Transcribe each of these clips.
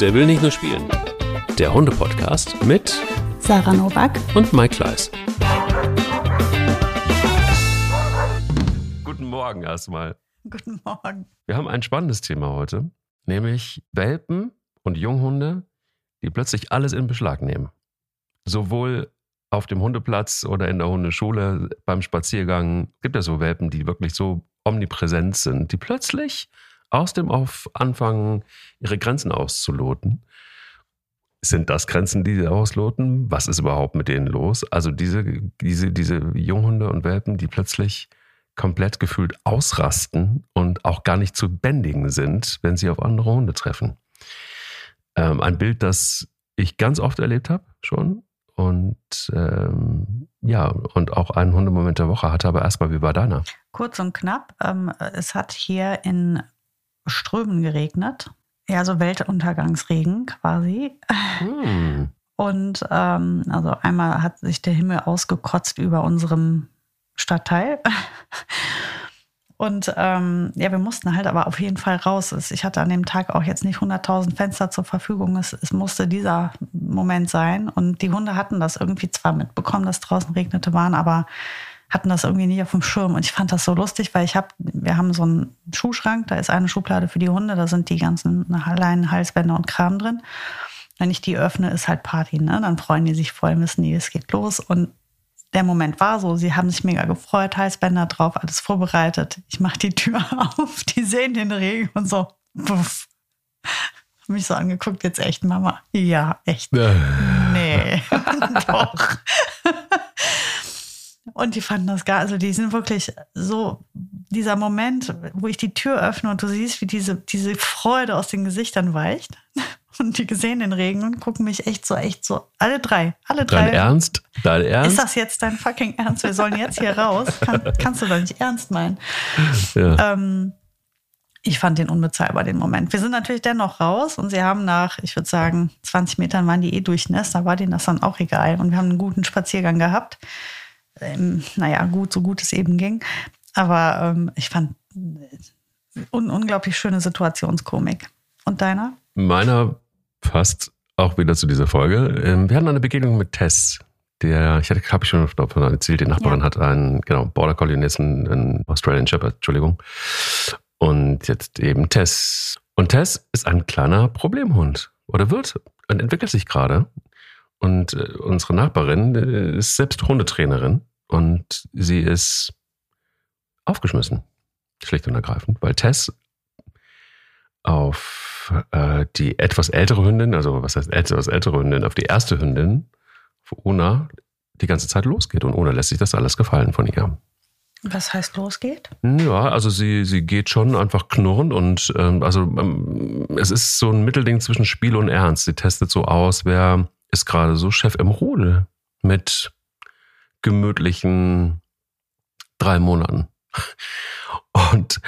Der will nicht nur spielen. Der Hunde-Podcast mit Sarah Novak und Mike Kleiss. Guten Morgen erstmal. Guten Morgen. Wir haben ein spannendes Thema heute, nämlich Welpen und Junghunde, die plötzlich alles in Beschlag nehmen. Sowohl auf dem Hundeplatz oder in der Hundeschule beim Spaziergang gibt es so Welpen, die wirklich so omnipräsent sind, die plötzlich aus dem Auf anfangen, ihre Grenzen auszuloten. Sind das Grenzen, die sie ausloten? Was ist überhaupt mit denen los? Also diese, diese, diese Junghunde und Welpen, die plötzlich komplett gefühlt ausrasten und auch gar nicht zu bändigen sind, wenn sie auf andere Hunde treffen. Ähm, ein Bild, das ich ganz oft erlebt habe schon und ähm, ja, und auch einen Hundemoment der Woche hatte, aber erstmal, wie war deiner? Kurz und knapp. Ähm, es hat hier in Strömen geregnet. Ja, so Weltuntergangsregen quasi. Hm. Und ähm, also einmal hat sich der Himmel ausgekotzt über unserem Stadtteil. Und ähm, ja, wir mussten halt aber auf jeden Fall raus. Ich hatte an dem Tag auch jetzt nicht 100.000 Fenster zur Verfügung. Es, es, musste dieser Moment sein. Und die Hunde hatten das irgendwie zwar mitbekommen, dass draußen regnete, waren aber hatten das irgendwie nicht auf dem Schirm. Und ich fand das so lustig, weil ich habe, wir haben so einen Schuhschrank, da ist eine Schublade für die Hunde, da sind die ganzen Leinen, Halsbänder und Kram drin. Wenn ich die öffne, ist halt Party, ne? Dann freuen die sich voll, wissen die, es geht los. Und der Moment war so, sie haben sich mega gefreut, Halsbänder drauf, alles vorbereitet. Ich mache die Tür auf, die sehen den Regen und so, puff. Hab mich so angeguckt, jetzt echt, Mama. Ja, echt. nee, doch. Und die fanden das gar, also die sind wirklich so, dieser Moment, wo ich die Tür öffne und du siehst, wie diese, diese Freude aus den Gesichtern weicht. Und die gesehen den Regen und gucken mich echt so, echt so, alle drei, alle drei. Dein Ernst? Dein Ernst? Ist das jetzt dein fucking Ernst? Wir sollen jetzt hier raus. Kann, kannst du doch nicht ernst meinen. Ja. Ähm, ich fand den unbezahlbar, den Moment. Wir sind natürlich dennoch raus und sie haben nach, ich würde sagen, 20 Metern waren die eh durchnässt, da war denen das dann auch egal. Und wir haben einen guten Spaziergang gehabt. Ähm, naja, gut, so gut es eben ging. Aber ähm, ich fand äh, un unglaublich schöne Situationskomik. Und deiner? Meiner passt auch wieder zu dieser Folge. Ähm, wir hatten eine Begegnung mit Tess. Der, ich hatte, habe ich schon davon erzählt, die Nachbarin ja. hat einen, genau, Border Collie, ist ein, ein Australian Shepherd, Entschuldigung. Und jetzt eben Tess. Und Tess ist ein kleiner Problemhund. Oder wird und entwickelt sich gerade. Und äh, unsere Nachbarin äh, ist selbst Hundetrainerin. Und sie ist aufgeschmissen. Schlicht und ergreifend. Weil Tess auf äh, die etwas ältere Hündin, also was heißt etwas ältere Hündin, auf die erste Hündin, auf Una, die ganze Zeit losgeht. Und Una lässt sich das alles gefallen von ihr. Was heißt losgeht? Ja, also sie, sie geht schon einfach knurrend und ähm, also ähm, es ist so ein Mittelding zwischen Spiel und Ernst. Sie testet so aus, wer ist gerade so Chef im Rudel mit gemütlichen drei Monaten und,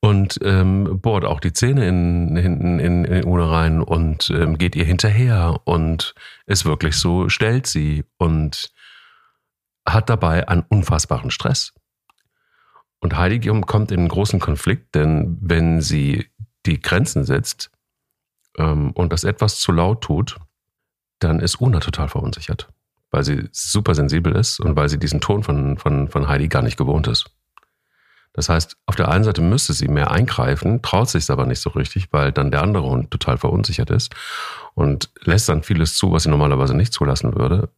und ähm, bohrt auch die Zähne in, hinten in, in Una rein und ähm, geht ihr hinterher und ist wirklich so, stellt sie und hat dabei einen unfassbaren Stress. Und Heidi kommt in einen großen Konflikt, denn wenn sie die Grenzen setzt ähm, und das etwas zu laut tut, dann ist Una total verunsichert, weil sie super sensibel ist und weil sie diesen Ton von, von, von Heidi gar nicht gewohnt ist. Das heißt, auf der einen Seite müsste sie mehr eingreifen, traut sich es aber nicht so richtig, weil dann der andere Hund total verunsichert ist und lässt dann vieles zu, was sie normalerweise nicht zulassen würde.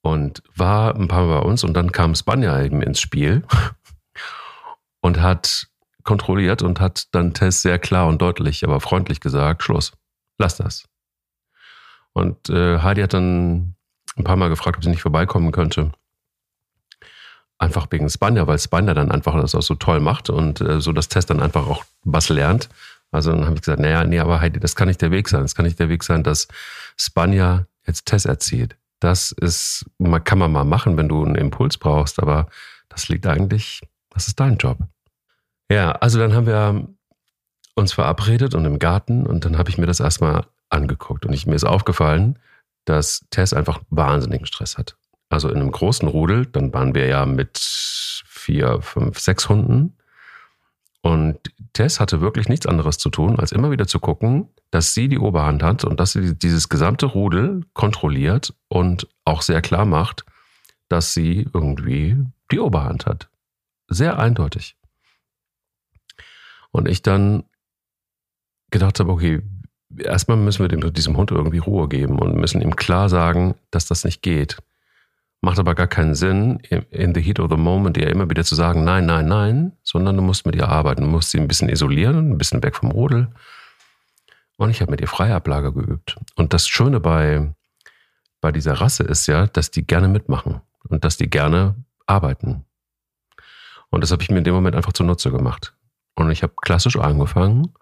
Und war ein paar Mal bei uns und dann kam Spanja eben ins Spiel und hat kontrolliert und hat dann Tess sehr klar und deutlich, aber freundlich gesagt, Schluss, lass das. Und äh, Heidi hat dann ein paar Mal gefragt, ob sie nicht vorbeikommen könnte. Einfach wegen Spanja, weil Spanja dann einfach das auch so toll macht und äh, so das Test dann einfach auch was lernt. Also dann habe ich gesagt, naja, nee, aber Heidi, das kann nicht der Weg sein. Das kann nicht der Weg sein, dass Spanja jetzt Test erzieht. Das ist, kann man mal machen, wenn du einen Impuls brauchst, aber das liegt eigentlich, das ist dein Job. Ja, also dann haben wir uns verabredet und im Garten und dann habe ich mir das erstmal angeguckt und ich, mir ist aufgefallen, dass Tess einfach wahnsinnigen Stress hat. Also in einem großen Rudel, dann waren wir ja mit vier, fünf, sechs Hunden. Und Tess hatte wirklich nichts anderes zu tun, als immer wieder zu gucken, dass sie die Oberhand hat und dass sie dieses gesamte Rudel kontrolliert und auch sehr klar macht, dass sie irgendwie die Oberhand hat. Sehr eindeutig. Und ich dann gedacht habe, okay, erstmal müssen wir dem, diesem Hund irgendwie Ruhe geben und müssen ihm klar sagen, dass das nicht geht. Macht aber gar keinen Sinn, in the heat of the moment ihr immer wieder zu sagen, nein, nein, nein, sondern du musst mit ihr arbeiten. Du musst sie ein bisschen isolieren, ein bisschen weg vom Rudel. Und ich habe mit ihr Freiablage geübt. Und das Schöne bei, bei dieser Rasse ist ja, dass die gerne mitmachen und dass die gerne arbeiten. Und das habe ich mir in dem Moment einfach zunutze gemacht. Und ich habe klassisch angefangen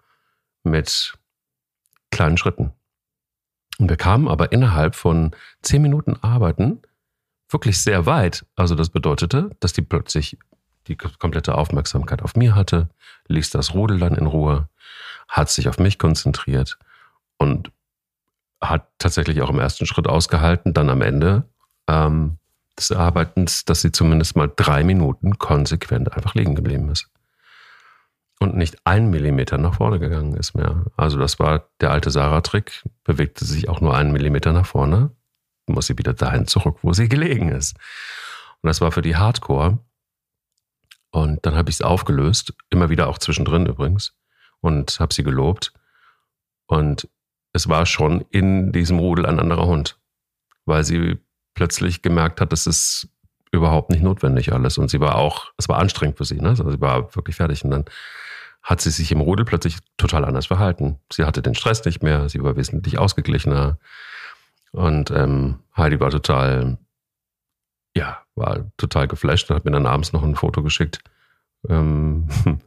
mit kleinen Schritten. Und wir kamen aber innerhalb von zehn Minuten Arbeiten wirklich sehr weit. Also das bedeutete, dass die plötzlich die komplette Aufmerksamkeit auf mir hatte, ließ das Rudel dann in Ruhe, hat sich auf mich konzentriert und hat tatsächlich auch im ersten Schritt ausgehalten, dann am Ende ähm, des Arbeitens, dass sie zumindest mal drei Minuten konsequent einfach liegen geblieben ist. Und nicht ein Millimeter nach vorne gegangen ist mehr. Also das war der alte Sarah-Trick, bewegte sich auch nur einen Millimeter nach vorne, muss sie wieder dahin zurück, wo sie gelegen ist. Und das war für die Hardcore. Und dann habe ich es aufgelöst, immer wieder auch zwischendrin übrigens, und habe sie gelobt. Und es war schon in diesem Rudel ein anderer Hund, weil sie plötzlich gemerkt hat, dass es überhaupt nicht notwendig alles. Und sie war auch, es war anstrengend für sie, ne? Also sie war wirklich fertig. Und dann hat sie sich im Rudel plötzlich total anders verhalten. Sie hatte den Stress nicht mehr, sie war wesentlich ausgeglichener. Und ähm, Heidi war total, ja, war total geflasht und hat mir dann abends noch ein Foto geschickt ähm,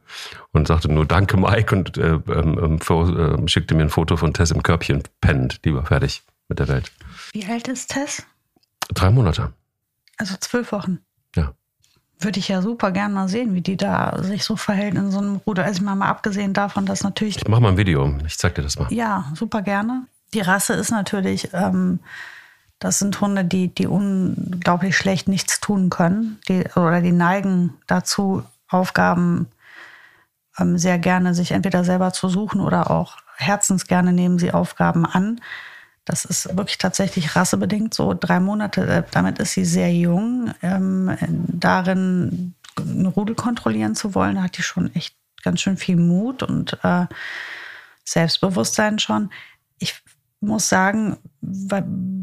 und sagte nur Danke, Mike, und äh, ähm, äh, schickte mir ein Foto von Tess im Körbchen pennt. Die war fertig mit der Welt. Wie alt ist Tess? Drei Monate. Also zwölf Wochen. Würde ich ja super gern mal sehen, wie die da sich so verhält in so einem Ruder. Also mal, mal abgesehen davon, dass natürlich. Ich mache mal ein Video. Ich zeig dir das mal. Ja, super gerne. Die Rasse ist natürlich, ähm, das sind Hunde, die, die unglaublich schlecht nichts tun können. Die, oder die neigen dazu, Aufgaben ähm, sehr gerne sich entweder selber zu suchen oder auch herzensgerne nehmen sie Aufgaben an. Das ist wirklich tatsächlich rassebedingt so. Drei Monate, äh, damit ist sie sehr jung. Ähm, darin eine Rudel kontrollieren zu wollen, hat die schon echt ganz schön viel Mut und äh, Selbstbewusstsein schon. Ich muss sagen,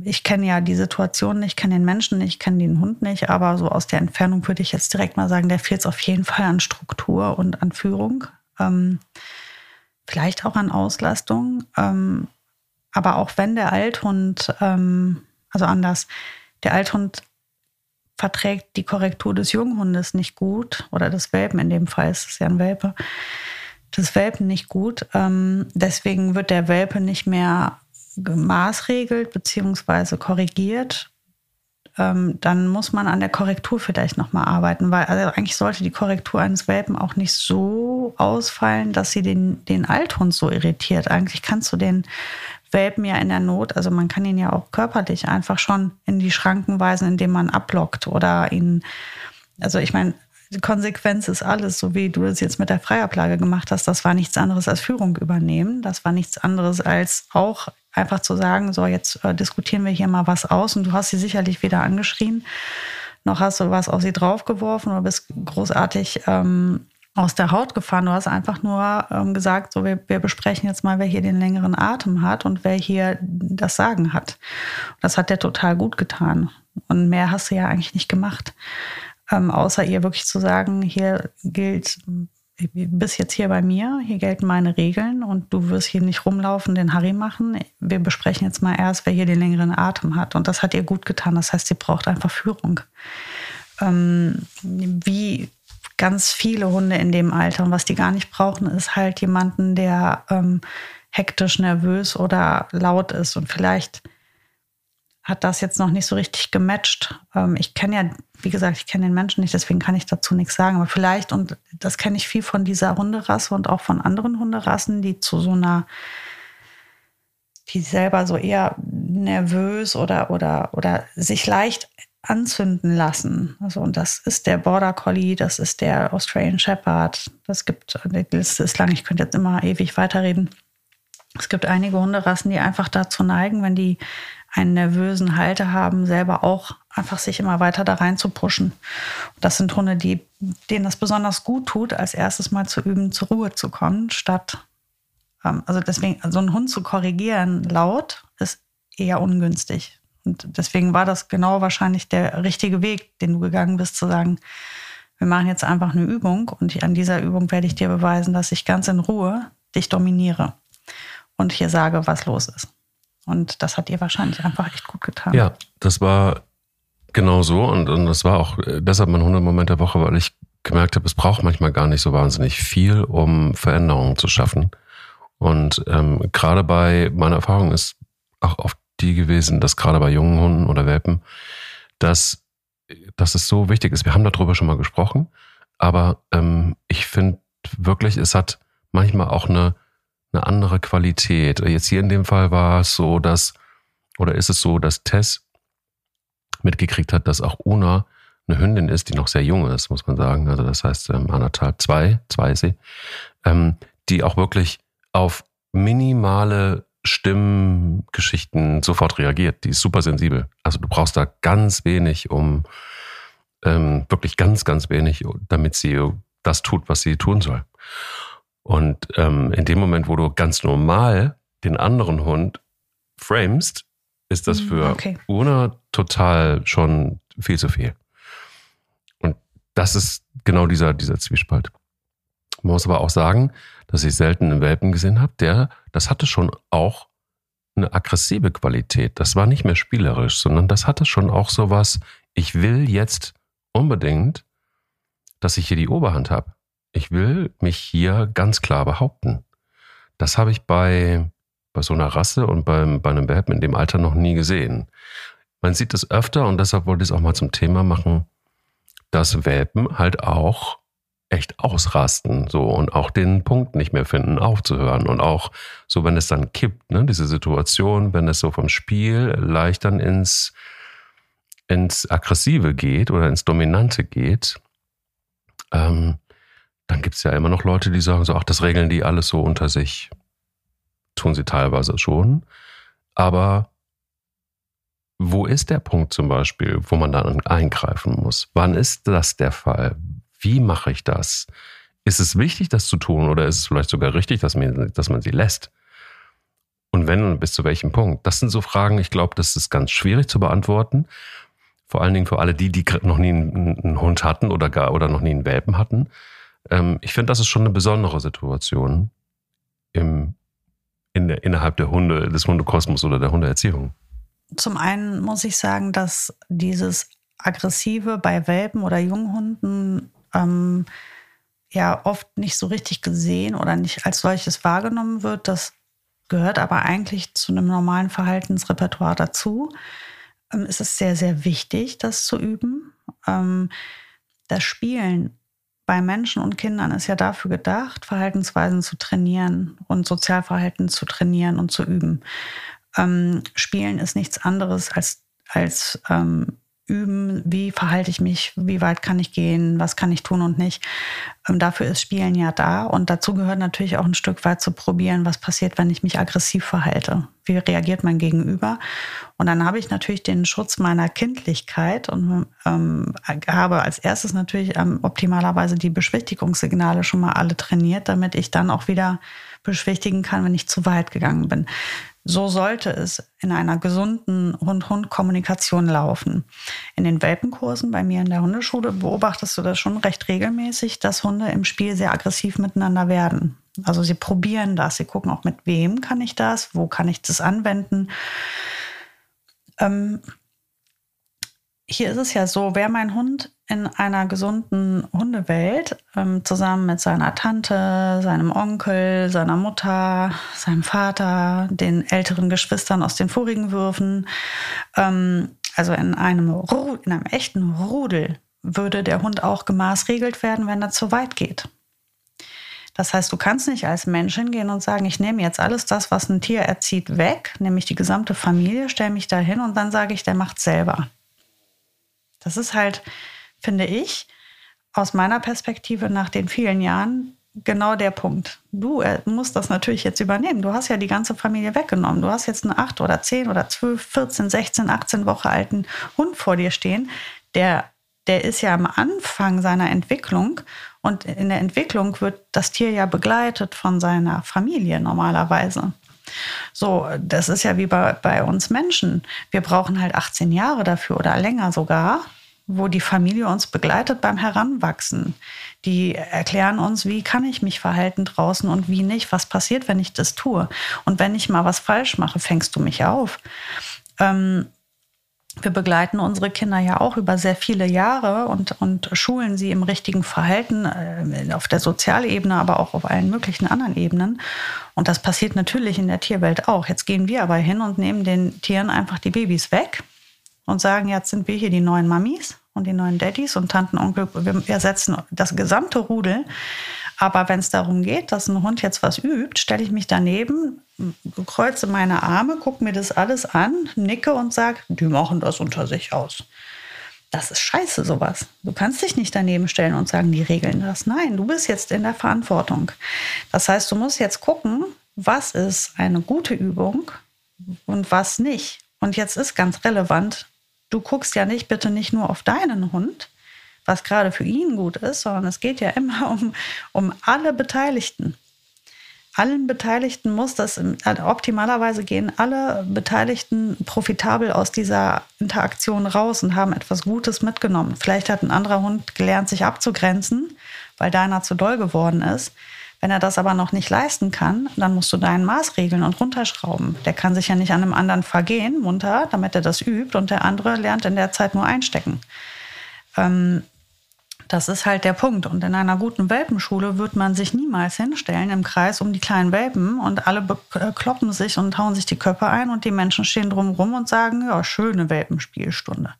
ich kenne ja die Situation nicht, kenne den Menschen nicht, kenne den Hund nicht, aber so aus der Entfernung würde ich jetzt direkt mal sagen, der fehlt es auf jeden Fall an Struktur und an Führung. Ähm, vielleicht auch an Auslastung. Ähm, aber auch wenn der Althund, ähm, also anders, der Althund verträgt die Korrektur des Junghundes nicht gut oder des Welpen, in dem Fall ist es ja ein Welpe, des Welpen nicht gut. Ähm, deswegen wird der Welpe nicht mehr maßregelt bzw. korrigiert, ähm, dann muss man an der Korrektur vielleicht nochmal arbeiten, weil also eigentlich sollte die Korrektur eines Welpen auch nicht so ausfallen, dass sie den, den Althund so irritiert. Eigentlich kannst du den Welpen ja in der Not, also man kann ihn ja auch körperlich einfach schon in die Schranken weisen, indem man ablockt oder ihn, also ich meine, die Konsequenz ist alles, so wie du das jetzt mit der Freiablage gemacht hast. Das war nichts anderes als Führung übernehmen. Das war nichts anderes als auch einfach zu sagen, so jetzt äh, diskutieren wir hier mal was aus und du hast sie sicherlich weder angeschrien, noch hast du was auf sie draufgeworfen oder bist großartig ähm, aus der Haut gefahren. Du hast einfach nur ähm, gesagt, so wir, wir, besprechen jetzt mal, wer hier den längeren Atem hat und wer hier das Sagen hat. Das hat der total gut getan. Und mehr hast du ja eigentlich nicht gemacht. Ähm, außer ihr wirklich zu sagen, hier gilt bist jetzt hier bei mir, hier gelten meine Regeln und du wirst hier nicht rumlaufen, den Harry machen. Wir besprechen jetzt mal erst, wer hier den längeren Atem hat. Und das hat ihr gut getan. Das heißt, sie braucht einfach Führung. Ähm, wie ganz viele Hunde in dem Alter. Und was die gar nicht brauchen, ist halt jemanden, der ähm, hektisch, nervös oder laut ist. Und vielleicht hat das jetzt noch nicht so richtig gematcht. Ähm, ich kenne ja, wie gesagt, ich kenne den Menschen nicht, deswegen kann ich dazu nichts sagen. Aber vielleicht, und das kenne ich viel von dieser Hunderasse und auch von anderen Hunderassen, die zu so einer, die selber so eher nervös oder, oder, oder sich leicht anzünden lassen. Also, und das ist der Border Collie, das ist der Australian Shepherd. Das gibt, die Liste ist lang, ich könnte jetzt immer ewig weiterreden. Es gibt einige Hunderassen, die einfach dazu neigen, wenn die einen nervösen Halter haben, selber auch einfach sich immer weiter da rein zu pushen. Das sind Hunde, die, denen das besonders gut tut, als erstes mal zu üben, zur Ruhe zu kommen, statt, ähm, also deswegen, so einen Hund zu korrigieren laut ist eher ungünstig. Und deswegen war das genau wahrscheinlich der richtige Weg, den du gegangen bist, zu sagen, wir machen jetzt einfach eine Übung und an dieser Übung werde ich dir beweisen, dass ich ganz in Ruhe dich dominiere und hier sage, was los ist. Und das hat ihr wahrscheinlich einfach echt gut getan. Ja, das war genau so und, und das war auch äh, deshalb mein 100 Moment der Woche, weil ich gemerkt habe, es braucht manchmal gar nicht so wahnsinnig viel, um Veränderungen zu schaffen. Und ähm, gerade bei meiner Erfahrung ist auch oft die gewesen, dass gerade bei jungen Hunden oder Welpen, dass, dass es so wichtig ist. Wir haben darüber schon mal gesprochen, aber ähm, ich finde wirklich, es hat manchmal auch eine, eine andere Qualität. Jetzt hier in dem Fall war es so, dass, oder ist es so, dass Tess mitgekriegt hat, dass auch Una eine Hündin ist, die noch sehr jung ist, muss man sagen. Also das heißt ähm, anderthalb, zwei, zwei ist sie, ähm, die auch wirklich auf minimale Stimmgeschichten sofort reagiert. Die ist super sensibel. Also du brauchst da ganz wenig, um ähm, wirklich ganz, ganz wenig, damit sie das tut, was sie tun soll. Und ähm, in dem Moment, wo du ganz normal den anderen Hund framest, ist das hm, für okay. Una total schon viel zu viel. Und das ist genau dieser, dieser Zwiespalt. Man muss aber auch sagen, dass ich selten einen Welpen gesehen habe, der, das hatte schon auch eine aggressive Qualität. Das war nicht mehr spielerisch, sondern das hatte schon auch sowas, ich will jetzt unbedingt, dass ich hier die Oberhand habe. Ich will mich hier ganz klar behaupten. Das habe ich bei, bei so einer Rasse und beim, bei einem Welpen in dem Alter noch nie gesehen. Man sieht es öfter und deshalb wollte ich es auch mal zum Thema machen, dass Welpen halt auch echt ausrasten, so und auch den Punkt nicht mehr finden, aufzuhören und auch so, wenn es dann kippt, ne, diese Situation, wenn es so vom Spiel leicht dann ins ins Aggressive geht oder ins Dominante geht, ähm, dann gibt es ja immer noch Leute, die sagen so, ach, das regeln die alles so unter sich. Tun sie teilweise schon, aber wo ist der Punkt zum Beispiel, wo man dann eingreifen muss? Wann ist das der Fall? Wie mache ich das? Ist es wichtig, das zu tun oder ist es vielleicht sogar richtig, dass man, dass man sie lässt? Und wenn und bis zu welchem Punkt? Das sind so Fragen, ich glaube, das ist ganz schwierig zu beantworten. Vor allen Dingen für alle die, die noch nie einen, einen Hund hatten oder gar oder noch nie einen Welpen hatten. Ähm, ich finde, das ist schon eine besondere Situation im, in der, innerhalb der Hunde, des Hundekosmos oder der Hundeerziehung. Zum einen muss ich sagen, dass dieses Aggressive bei Welpen oder Junghunden ähm, ja oft nicht so richtig gesehen oder nicht als solches wahrgenommen wird. Das gehört aber eigentlich zu einem normalen Verhaltensrepertoire dazu. Ähm, es ist sehr, sehr wichtig, das zu üben. Ähm, das Spielen bei Menschen und Kindern ist ja dafür gedacht, Verhaltensweisen zu trainieren und Sozialverhalten zu trainieren und zu üben. Ähm, Spielen ist nichts anderes als, als ähm, üben, wie verhalte ich mich, wie weit kann ich gehen, was kann ich tun und nicht. Ähm, dafür ist Spielen ja da und dazu gehört natürlich auch ein Stück weit zu probieren, was passiert, wenn ich mich aggressiv verhalte. Wie reagiert mein Gegenüber? Und dann habe ich natürlich den Schutz meiner Kindlichkeit und ähm, habe als erstes natürlich ähm, optimalerweise die Beschwichtigungssignale schon mal alle trainiert, damit ich dann auch wieder beschwichtigen kann, wenn ich zu weit gegangen bin. So sollte es in einer gesunden Hund-Hund-Kommunikation laufen. In den Welpenkursen bei mir in der Hundeschule beobachtest du das schon recht regelmäßig, dass Hunde im Spiel sehr aggressiv miteinander werden. Also sie probieren das, sie gucken auch, mit wem kann ich das, wo kann ich das anwenden. Ähm, hier ist es ja so, wer mein Hund in einer gesunden Hundewelt ähm, zusammen mit seiner Tante, seinem Onkel, seiner Mutter, seinem Vater, den älteren Geschwistern aus den vorigen Würfen, ähm, also in einem, in einem echten Rudel, würde der Hund auch gemaßregelt werden, wenn er zu weit geht. Das heißt, du kannst nicht als Mensch hingehen und sagen, ich nehme jetzt alles das, was ein Tier erzieht, weg, nämlich die gesamte Familie, stelle mich da hin und dann sage ich, der macht selber Das ist halt, finde ich, aus meiner Perspektive nach den vielen Jahren genau der Punkt. Du äh, musst das natürlich jetzt übernehmen. Du hast ja die ganze Familie weggenommen. Du hast jetzt einen 8 oder 10 oder 12, 14, 16, 18 Wochen alten Hund vor dir stehen, der, der ist ja am Anfang seiner Entwicklung und in der Entwicklung wird das Tier ja begleitet von seiner Familie normalerweise. So, das ist ja wie bei, bei uns Menschen. Wir brauchen halt 18 Jahre dafür oder länger sogar, wo die Familie uns begleitet beim Heranwachsen. Die erklären uns, wie kann ich mich verhalten draußen und wie nicht, was passiert, wenn ich das tue. Und wenn ich mal was falsch mache, fängst du mich auf. Ähm, wir begleiten unsere Kinder ja auch über sehr viele Jahre und, und schulen sie im richtigen Verhalten äh, auf der Sozialebene, aber auch auf allen möglichen anderen Ebenen. Und das passiert natürlich in der Tierwelt auch. Jetzt gehen wir aber hin und nehmen den Tieren einfach die Babys weg und sagen, jetzt sind wir hier die neuen Mamis und die neuen Daddys und Tanten, Onkel. Wir ersetzen das gesamte Rudel. Aber wenn es darum geht, dass ein Hund jetzt was übt, stelle ich mich daneben, kreuze meine Arme, gucke mir das alles an, nicke und sage, die machen das unter sich aus. Das ist scheiße, sowas. Du kannst dich nicht daneben stellen und sagen, die regeln das. Nein, du bist jetzt in der Verantwortung. Das heißt, du musst jetzt gucken, was ist eine gute Übung und was nicht. Und jetzt ist ganz relevant, du guckst ja nicht bitte nicht nur auf deinen Hund, was gerade für ihn gut ist, sondern es geht ja immer um, um alle Beteiligten. Allen Beteiligten muss das also optimalerweise gehen alle Beteiligten profitabel aus dieser Interaktion raus und haben etwas Gutes mitgenommen. Vielleicht hat ein anderer Hund gelernt, sich abzugrenzen, weil deiner zu doll geworden ist. Wenn er das aber noch nicht leisten kann, dann musst du deinen Maß regeln und runterschrauben. Der kann sich ja nicht an einem anderen vergehen, munter, damit er das übt und der andere lernt in der Zeit nur einstecken. Ähm, das ist halt der Punkt. Und in einer guten Welpenschule wird man sich niemals hinstellen im Kreis um die kleinen Welpen und alle äh, kloppen sich und hauen sich die Köpfe ein und die Menschen stehen drumherum und sagen, ja, schöne Welpenspielstunde.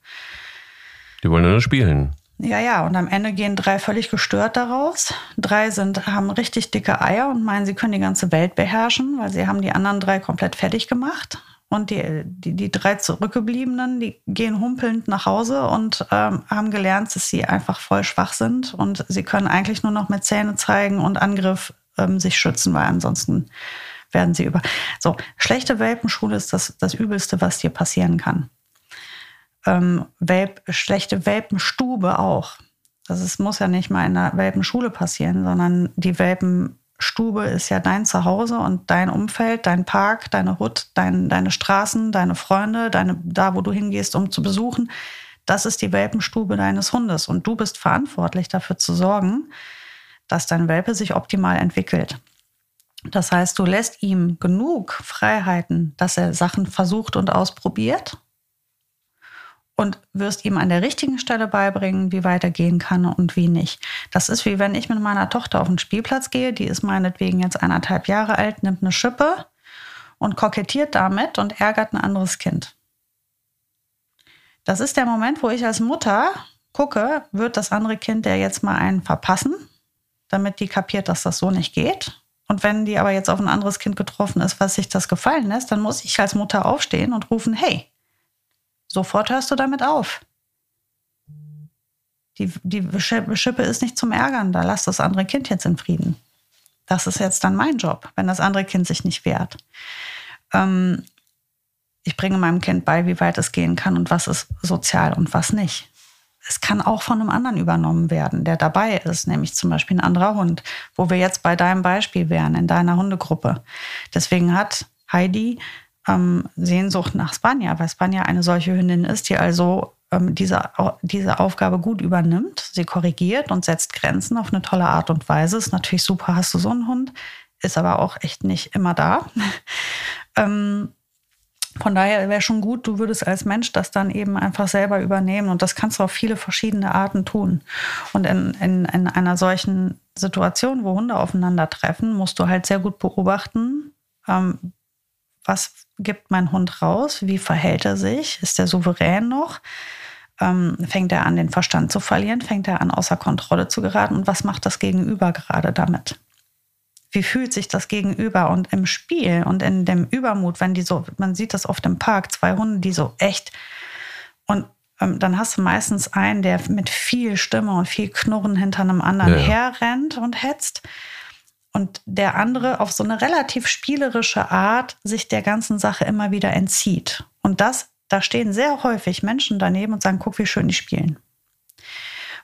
Die wollen nur spielen. Ja, ja, und am Ende gehen drei völlig gestört daraus. Drei sind, haben richtig dicke Eier und meinen, sie können die ganze Welt beherrschen, weil sie haben die anderen drei komplett fertig gemacht. Und die, die, die drei Zurückgebliebenen, die gehen humpelnd nach Hause und ähm, haben gelernt, dass sie einfach voll schwach sind und sie können eigentlich nur noch mit Zähne zeigen und Angriff ähm, sich schützen, weil ansonsten werden sie über. So, schlechte Welpenschule ist das, das Übelste, was dir passieren kann ähm, Welp, schlechte Welpenstube auch. Also es muss ja nicht mal in der Welpenschule passieren, sondern die Welpenstube ist ja dein Zuhause und dein Umfeld, dein Park, deine Hut, dein, deine Straßen, deine Freunde, deine, da, wo du hingehst, um zu besuchen. Das ist die Welpenstube deines Hundes und du bist verantwortlich dafür zu sorgen, dass dein Welpe sich optimal entwickelt. Das heißt, du lässt ihm genug Freiheiten, dass er Sachen versucht und ausprobiert und wirst ihm an der richtigen Stelle beibringen, wie weitergehen kann und wie nicht. Das ist wie wenn ich mit meiner Tochter auf den Spielplatz gehe, die ist meinetwegen jetzt eineinhalb Jahre alt, nimmt eine Schippe und kokettiert damit und ärgert ein anderes Kind. Das ist der Moment, wo ich als Mutter gucke, wird das andere Kind der jetzt mal einen verpassen, damit die kapiert, dass das so nicht geht. Und wenn die aber jetzt auf ein anderes Kind getroffen ist, was sich das gefallen lässt, dann muss ich als Mutter aufstehen und rufen, hey, Sofort hörst du damit auf. Die, die Schippe ist nicht zum Ärgern, da lass das andere Kind jetzt in Frieden. Das ist jetzt dann mein Job, wenn das andere Kind sich nicht wehrt. Ähm, ich bringe meinem Kind bei, wie weit es gehen kann und was ist sozial und was nicht. Es kann auch von einem anderen übernommen werden, der dabei ist, nämlich zum Beispiel ein anderer Hund, wo wir jetzt bei deinem Beispiel wären, in deiner Hundegruppe. Deswegen hat Heidi ähm, Sehnsucht nach Spanja, weil Spanja eine solche Hündin ist, die also ähm, diese, diese Aufgabe gut übernimmt. Sie korrigiert und setzt Grenzen auf eine tolle Art und Weise. Ist natürlich super, hast du so einen Hund, ist aber auch echt nicht immer da. ähm, von daher wäre schon gut, du würdest als Mensch das dann eben einfach selber übernehmen. Und das kannst du auf viele verschiedene Arten tun. Und in, in, in einer solchen Situation, wo Hunde aufeinandertreffen, musst du halt sehr gut beobachten, ähm, was gibt mein Hund raus? Wie verhält er sich? Ist er souverän noch? Ähm, fängt er an, den Verstand zu verlieren? Fängt er an, außer Kontrolle zu geraten? Und was macht das Gegenüber gerade damit? Wie fühlt sich das Gegenüber? Und im Spiel und in dem Übermut, wenn die so, man sieht das oft im Park, zwei Hunde, die so echt und ähm, dann hast du meistens einen, der mit viel Stimme und viel Knurren hinter einem anderen ja, herrennt und hetzt. Und der andere auf so eine relativ spielerische Art sich der ganzen Sache immer wieder entzieht. Und das, da stehen sehr häufig Menschen daneben und sagen, guck, wie schön die spielen.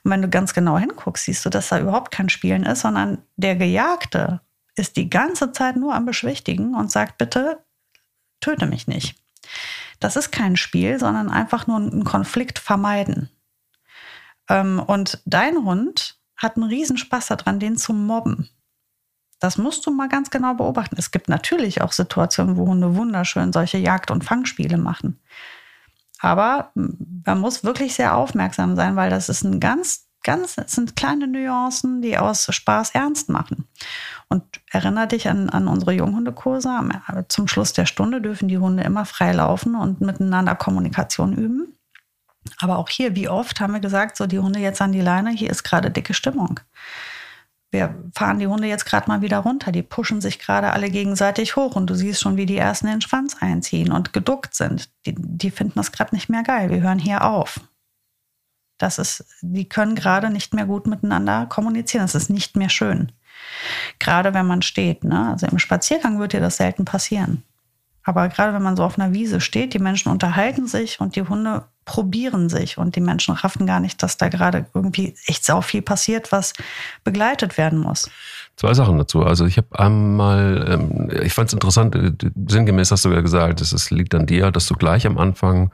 Und wenn du ganz genau hinguckst, siehst du, dass da überhaupt kein Spielen ist, sondern der Gejagte ist die ganze Zeit nur am Beschwichtigen und sagt, bitte töte mich nicht. Das ist kein Spiel, sondern einfach nur einen Konflikt vermeiden. Ähm, und dein Hund hat einen Riesenspaß daran, den zu mobben. Das musst du mal ganz genau beobachten. Es gibt natürlich auch Situationen, wo Hunde wunderschön solche Jagd- und Fangspiele machen. Aber man muss wirklich sehr aufmerksam sein, weil das ist ein ganz, ganz, sind kleine Nuancen, die aus Spaß ernst machen. Und erinnere dich an, an unsere Junghundekurse. Zum Schluss der Stunde dürfen die Hunde immer frei laufen und miteinander Kommunikation üben. Aber auch hier, wie oft haben wir gesagt, so die Hunde jetzt an die Leine, hier ist gerade dicke Stimmung. Wir fahren die Hunde jetzt gerade mal wieder runter. Die pushen sich gerade alle gegenseitig hoch und du siehst schon, wie die ersten den Schwanz einziehen und geduckt sind. Die, die finden das gerade nicht mehr geil. Wir hören hier auf. Das ist, die können gerade nicht mehr gut miteinander kommunizieren. Das ist nicht mehr schön. Gerade wenn man steht. Ne? Also im Spaziergang wird dir das selten passieren. Aber gerade wenn man so auf einer Wiese steht, die Menschen unterhalten sich und die Hunde probieren sich und die Menschen raffen gar nicht, dass da gerade irgendwie echt sau viel passiert, was begleitet werden muss. Zwei Sachen dazu. Also ich habe einmal, ähm, ich fand es interessant, äh, sinngemäß hast du ja gesagt, es liegt an dir, dass du gleich am Anfang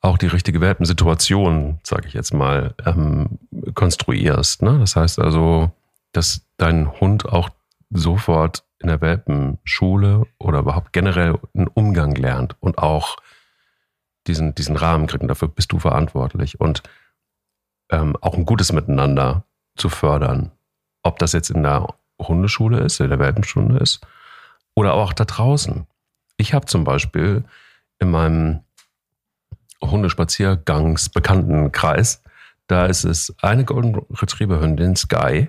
auch die richtige Welpensituation, sage ich jetzt mal, ähm, konstruierst. Ne? Das heißt also, dass dein Hund auch sofort in der Welpenschule oder überhaupt generell einen Umgang lernt und auch diesen, diesen Rahmen kriegt. Und dafür bist du verantwortlich. Und ähm, auch ein gutes Miteinander zu fördern. Ob das jetzt in der Hundeschule ist, in der Welpenschule ist oder auch da draußen. Ich habe zum Beispiel in meinem Hundespaziergangsbekanntenkreis, da ist es eine Golden Retriever Hündin, Sky,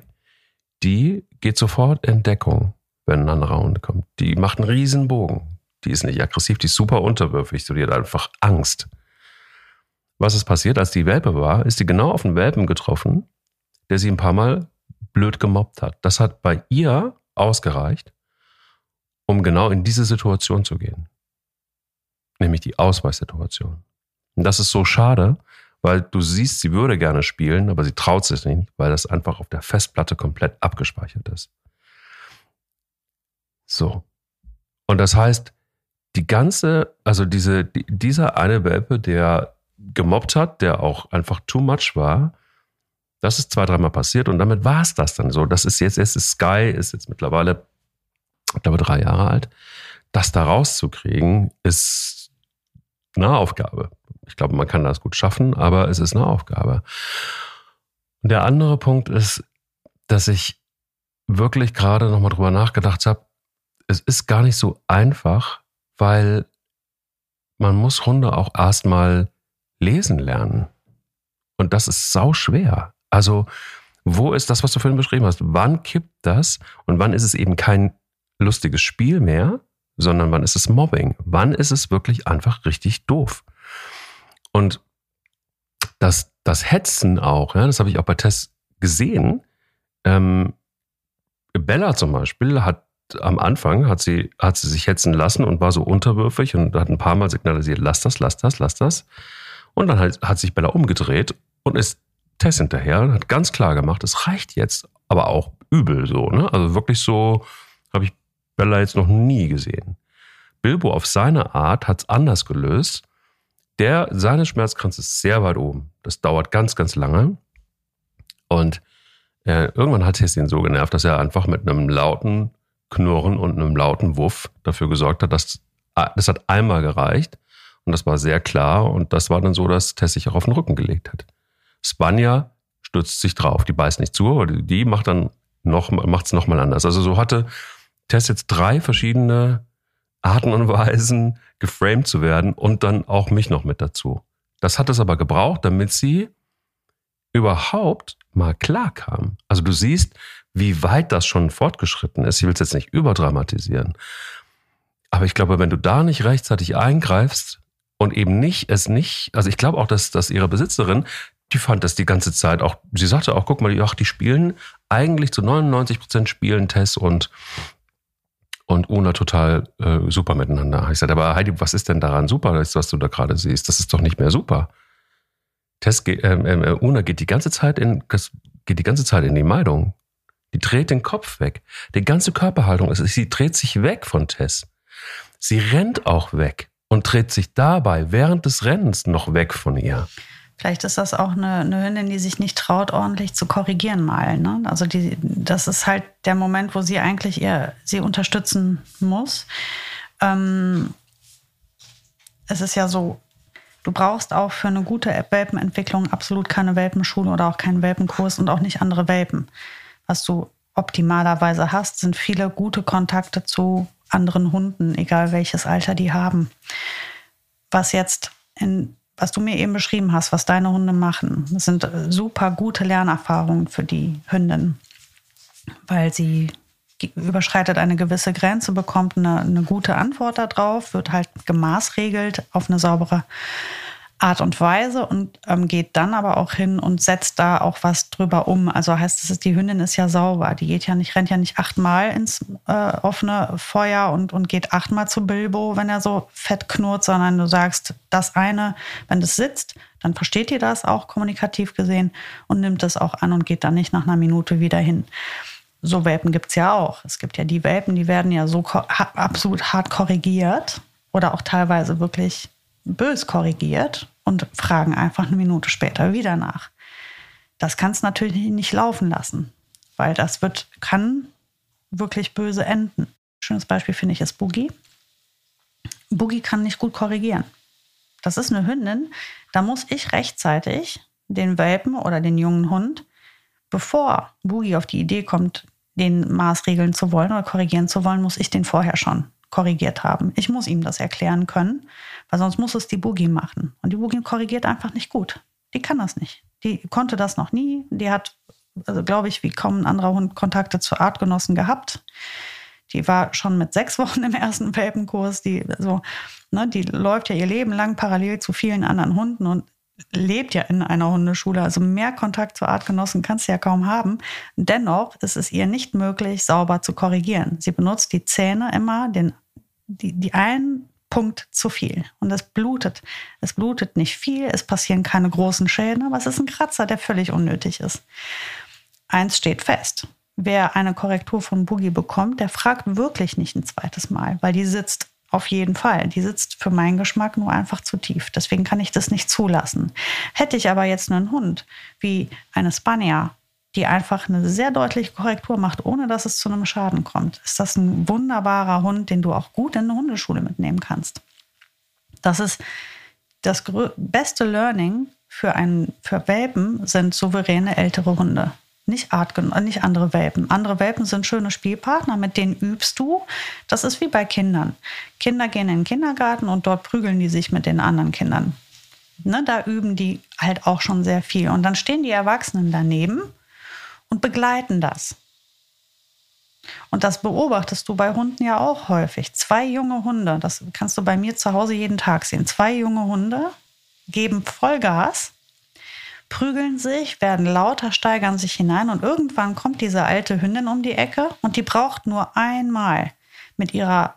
die geht sofort in Deckung, wenn ein anderer Hund kommt. Die macht einen riesen Bogen. Die ist nicht aggressiv, die ist super unterwürfig, so die hat einfach Angst. Was ist passiert, als die Welpe war, ist sie genau auf einen Welpen getroffen, der sie ein paar Mal blöd gemobbt hat. Das hat bei ihr ausgereicht, um genau in diese Situation zu gehen. Nämlich die Ausweichsituation. Und das ist so schade, weil du siehst, sie würde gerne spielen, aber sie traut sich nicht, weil das einfach auf der Festplatte komplett abgespeichert ist. So. Und das heißt, die ganze, also diese, dieser eine Welpe, der gemobbt hat, der auch einfach too much war, das ist zwei, dreimal passiert und damit war es das dann so. Das ist jetzt, jetzt ist Sky, ist jetzt mittlerweile, ich glaube, drei Jahre alt. Das da rauszukriegen, ist eine Aufgabe. Ich glaube, man kann das gut schaffen, aber es ist eine Aufgabe. Und der andere Punkt ist, dass ich wirklich gerade nochmal drüber nachgedacht habe, es ist gar nicht so einfach, weil man muss Hunde auch erstmal lesen lernen. Und das ist sau schwer. Also, wo ist das, was du vorhin beschrieben hast? Wann kippt das und wann ist es eben kein lustiges Spiel mehr, sondern wann ist es Mobbing? Wann ist es wirklich einfach richtig doof? Und das, das Hetzen auch, ja, das habe ich auch bei Tess gesehen. Ähm, Bella zum Beispiel hat am Anfang hat sie, hat sie sich hetzen lassen und war so unterwürfig und hat ein paar Mal signalisiert, lass das, lass das, lass das. Und dann hat, hat sich Bella umgedreht und ist Tess hinterher und hat ganz klar gemacht, es reicht jetzt, aber auch übel so. Ne? Also wirklich so habe ich Bella jetzt noch nie gesehen. Bilbo auf seine Art hat es anders gelöst der, seine Schmerzkranz ist sehr weit oben. Das dauert ganz, ganz lange. Und äh, irgendwann hat es ihn so genervt, dass er einfach mit einem lauten Knurren und einem lauten Wuff dafür gesorgt hat, dass ah, das hat einmal gereicht. Und das war sehr klar. Und das war dann so, dass Tess sich auch auf den Rücken gelegt hat. Spanja stürzt sich drauf. Die beißt nicht zu, aber die macht dann noch, macht es nochmal anders. Also so hatte Tess jetzt drei verschiedene Arten und Weisen geframed zu werden und dann auch mich noch mit dazu. Das hat es aber gebraucht, damit sie überhaupt mal klar kam. Also du siehst, wie weit das schon fortgeschritten ist. Ich will es jetzt nicht überdramatisieren. Aber ich glaube, wenn du da nicht rechtzeitig eingreifst und eben nicht, es nicht, also ich glaube auch, dass, dass ihre Besitzerin, die fand das die ganze Zeit auch, sie sagte auch, guck mal, ach, die spielen eigentlich zu 99 Prozent spielen Tess und und Una total äh, super miteinander. Ich sagte, aber Heidi, was ist denn daran super, was du da gerade siehst? Das ist doch nicht mehr super. Tess, äh, äh, Una geht die ganze Zeit in, geht die ganze Zeit in die Meidung. Die dreht den Kopf weg. Die ganze Körperhaltung ist, sie dreht sich weg von Tess. Sie rennt auch weg und dreht sich dabei während des Rennens noch weg von ihr. Vielleicht ist das auch eine, eine Hündin, die sich nicht traut, ordentlich zu korrigieren mal. Ne? Also die, das ist halt der Moment, wo sie eigentlich ihr, sie unterstützen muss. Ähm, es ist ja so, du brauchst auch für eine gute Welpenentwicklung absolut keine Welpenschule oder auch keinen Welpenkurs und auch nicht andere Welpen. Was du optimalerweise hast, sind viele gute Kontakte zu anderen Hunden, egal welches Alter die haben. Was jetzt in was du mir eben beschrieben hast, was deine Hunde machen, das sind äh, super gute Lernerfahrungen für die Hündin, weil sie überschreitet eine gewisse Grenze, bekommt eine, eine gute Antwort darauf, wird halt gemaßregelt auf eine saubere Art und Weise und ähm, geht dann aber auch hin und setzt da auch was drüber um. Also heißt es, die Hündin ist ja sauber. Die geht ja nicht, rennt ja nicht achtmal ins äh, offene Feuer und, und geht achtmal zu Bilbo, wenn er so fett knurrt, sondern du sagst, das eine, wenn das sitzt, dann versteht ihr das auch kommunikativ gesehen und nimmt es auch an und geht dann nicht nach einer Minute wieder hin. So Welpen gibt es ja auch. Es gibt ja die Welpen, die werden ja so absolut hart korrigiert oder auch teilweise wirklich bös korrigiert und fragen einfach eine Minute später wieder nach. Das kannst du natürlich nicht laufen lassen, weil das wird, kann wirklich böse enden. Schönes Beispiel finde ich ist Boogie. Boogie kann nicht gut korrigieren. Das ist eine Hündin, da muss ich rechtzeitig den Welpen oder den jungen Hund, bevor Boogie auf die Idee kommt, den maßregeln zu wollen oder korrigieren zu wollen, muss ich den vorher schon korrigiert haben. Ich muss ihm das erklären können, weil sonst muss es die Boogie machen. Und die Boogie korrigiert einfach nicht gut. Die kann das nicht. Die konnte das noch nie. Die hat, also glaube ich, wie kaum ein anderer Hund Kontakte zu Artgenossen gehabt. Die war schon mit sechs Wochen im ersten Welpenkurs. Die, so, ne, die läuft ja ihr Leben lang parallel zu vielen anderen Hunden und lebt ja in einer Hundeschule, also mehr Kontakt zu Artgenossen kannst du ja kaum haben. Dennoch ist es ihr nicht möglich, sauber zu korrigieren. Sie benutzt die Zähne immer, den, die, die einen Punkt zu viel. Und es blutet. Es blutet nicht viel, es passieren keine großen Schäden, aber es ist ein Kratzer, der völlig unnötig ist. Eins steht fest. Wer eine Korrektur von Boogie bekommt, der fragt wirklich nicht ein zweites Mal, weil die sitzt auf jeden Fall. Die sitzt für meinen Geschmack nur einfach zu tief. Deswegen kann ich das nicht zulassen. Hätte ich aber jetzt einen Hund wie eine Spanier, die einfach eine sehr deutliche Korrektur macht, ohne dass es zu einem Schaden kommt, ist das ein wunderbarer Hund, den du auch gut in eine Hundeschule mitnehmen kannst. Das ist das beste Learning für, einen, für Welpen sind souveräne ältere Hunde nicht, Artgen nicht andere Welpen. Andere Welpen sind schöne Spielpartner, mit denen übst du. Das ist wie bei Kindern. Kinder gehen in den Kindergarten und dort prügeln die sich mit den anderen Kindern. Ne, da üben die halt auch schon sehr viel. Und dann stehen die Erwachsenen daneben und begleiten das. Und das beobachtest du bei Hunden ja auch häufig. Zwei junge Hunde, das kannst du bei mir zu Hause jeden Tag sehen. Zwei junge Hunde geben Vollgas prügeln sich, werden lauter, steigern sich hinein und irgendwann kommt diese alte Hündin um die Ecke und die braucht nur einmal mit ihrer,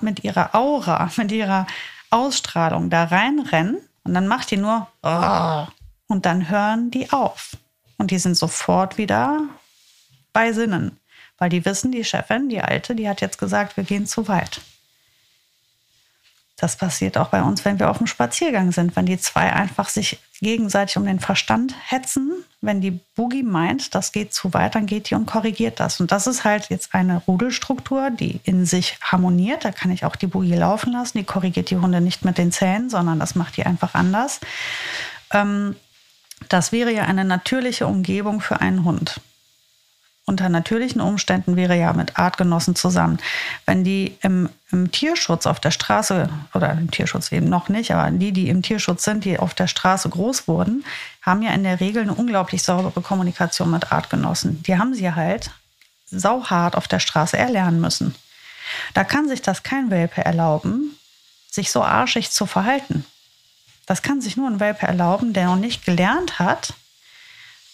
mit ihrer Aura, mit ihrer Ausstrahlung da reinrennen und dann macht die nur und dann hören die auf und die sind sofort wieder bei Sinnen, weil die wissen, die Chefin, die alte, die hat jetzt gesagt, wir gehen zu weit. Das passiert auch bei uns, wenn wir auf dem Spaziergang sind, wenn die zwei einfach sich gegenseitig um den Verstand hetzen. Wenn die Boogie meint, das geht zu weit, dann geht die und korrigiert das. Und das ist halt jetzt eine Rudelstruktur, die in sich harmoniert. Da kann ich auch die Boogie laufen lassen. Die korrigiert die Hunde nicht mit den Zähnen, sondern das macht die einfach anders. Ähm, das wäre ja eine natürliche Umgebung für einen Hund unter natürlichen Umständen wäre ja mit Artgenossen zusammen. Wenn die im, im, Tierschutz auf der Straße, oder im Tierschutz eben noch nicht, aber die, die im Tierschutz sind, die auf der Straße groß wurden, haben ja in der Regel eine unglaublich saubere Kommunikation mit Artgenossen. Die haben sie halt sauhart auf der Straße erlernen müssen. Da kann sich das kein Welpe erlauben, sich so arschig zu verhalten. Das kann sich nur ein Welpe erlauben, der noch nicht gelernt hat,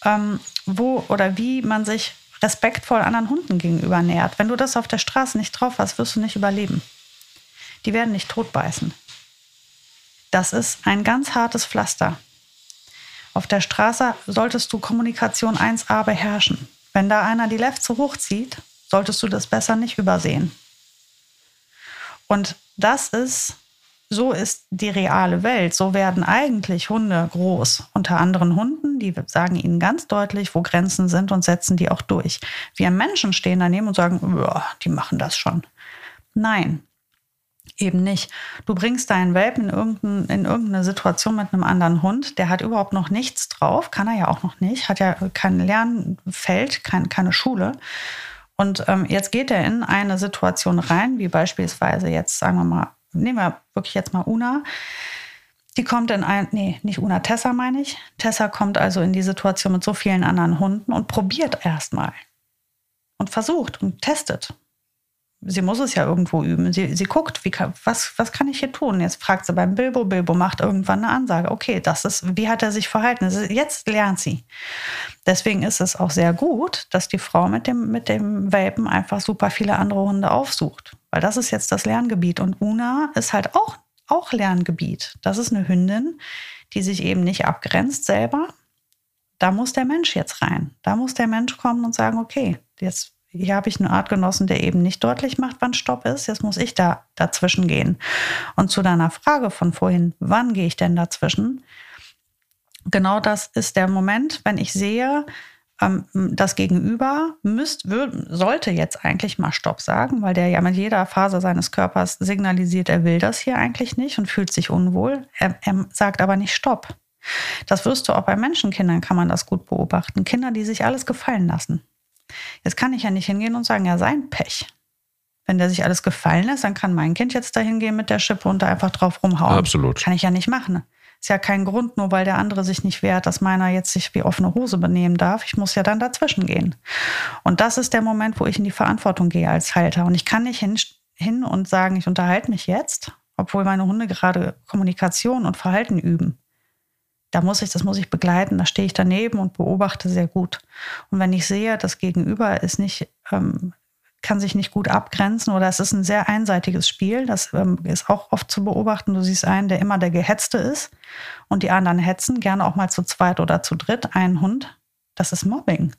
ähm, wo oder wie man sich respektvoll anderen Hunden gegenüber nähert. Wenn du das auf der Straße nicht drauf hast, wirst du nicht überleben. Die werden nicht totbeißen. Das ist ein ganz hartes Pflaster. Auf der Straße solltest du Kommunikation 1a beherrschen. Wenn da einer die Lefze hochzieht, solltest du das besser nicht übersehen. Und das ist, so ist die reale Welt. So werden eigentlich Hunde groß. Unter anderen Hunden, die sagen ihnen ganz deutlich, wo Grenzen sind und setzen die auch durch. Wir Menschen stehen daneben und sagen, die machen das schon. Nein, eben nicht. Du bringst deinen Welpen in, irgendein, in irgendeine Situation mit einem anderen Hund, der hat überhaupt noch nichts drauf, kann er ja auch noch nicht, hat ja kein Lernfeld, kein, keine Schule. Und ähm, jetzt geht er in eine Situation rein, wie beispielsweise jetzt, sagen wir mal, nehmen wir wirklich jetzt mal Una. Die kommt in ein, nee, nicht Una, Tessa meine ich. Tessa kommt also in die Situation mit so vielen anderen Hunden und probiert erstmal. Und versucht und testet sie muss es ja irgendwo üben. Sie, sie guckt, wie was, was kann ich hier tun? Jetzt fragt sie beim Bilbo. Bilbo macht irgendwann eine Ansage. Okay, das ist, wie hat er sich verhalten? Jetzt lernt sie. Deswegen ist es auch sehr gut, dass die Frau mit dem, mit dem Welpen einfach super viele andere Hunde aufsucht. Weil das ist jetzt das Lerngebiet. Und Una ist halt auch, auch Lerngebiet. Das ist eine Hündin, die sich eben nicht abgrenzt selber. Da muss der Mensch jetzt rein. Da muss der Mensch kommen und sagen, okay, jetzt hier habe ich einen Artgenossen, der eben nicht deutlich macht, wann Stopp ist. Jetzt muss ich da dazwischen gehen. Und zu deiner Frage von vorhin, wann gehe ich denn dazwischen? Genau das ist der Moment, wenn ich sehe, ähm, das Gegenüber müsst, sollte jetzt eigentlich mal Stopp sagen, weil der ja mit jeder Phase seines Körpers signalisiert, er will das hier eigentlich nicht und fühlt sich unwohl. Er, er sagt aber nicht Stopp. Das wirst du auch bei Menschenkindern, kann man das gut beobachten. Kinder, die sich alles gefallen lassen. Jetzt kann ich ja nicht hingehen und sagen, ja, sein Pech. Wenn der sich alles gefallen lässt, dann kann mein Kind jetzt dahin gehen mit der Schippe und da einfach drauf rumhauen. Absolut. Kann ich ja nicht machen. Ist ja kein Grund, nur weil der andere sich nicht wehrt, dass meiner jetzt sich wie offene Hose benehmen darf. Ich muss ja dann dazwischen gehen. Und das ist der Moment, wo ich in die Verantwortung gehe als Halter. Und ich kann nicht hin, hin und sagen, ich unterhalte mich jetzt, obwohl meine Hunde gerade Kommunikation und Verhalten üben da muss ich, das muss ich begleiten, da stehe ich daneben und beobachte sehr gut. Und wenn ich sehe, das Gegenüber ist nicht, ähm, kann sich nicht gut abgrenzen oder es ist ein sehr einseitiges Spiel, das ähm, ist auch oft zu beobachten. Du siehst einen, der immer der Gehetzte ist und die anderen hetzen, gerne auch mal zu zweit oder zu dritt, einen Hund. Das ist Mobbing.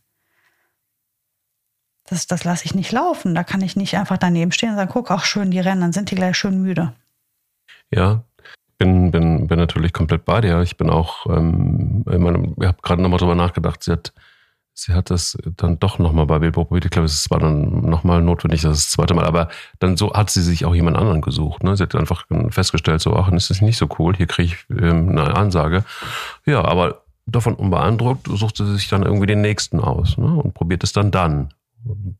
Das, das lasse ich nicht laufen. Da kann ich nicht einfach daneben stehen und sagen, guck, auch schön, die rennen, dann sind die gleich schön müde. Ja, bin, bin, bin natürlich komplett bei dir. Ich bin auch, ähm, ich, ich habe gerade nochmal drüber nachgedacht, sie hat, sie hat das dann doch nochmal bei Bilbo probiert. Ich glaube, es war dann nochmal notwendig, das, das zweite Mal. Aber dann so hat sie sich auch jemand anderen gesucht. Ne? Sie hat einfach festgestellt, so, ach, das ist nicht so cool, hier kriege ich ähm, eine Ansage. Ja, aber davon unbeeindruckt suchte sie sich dann irgendwie den nächsten aus ne? und probiert es dann dann.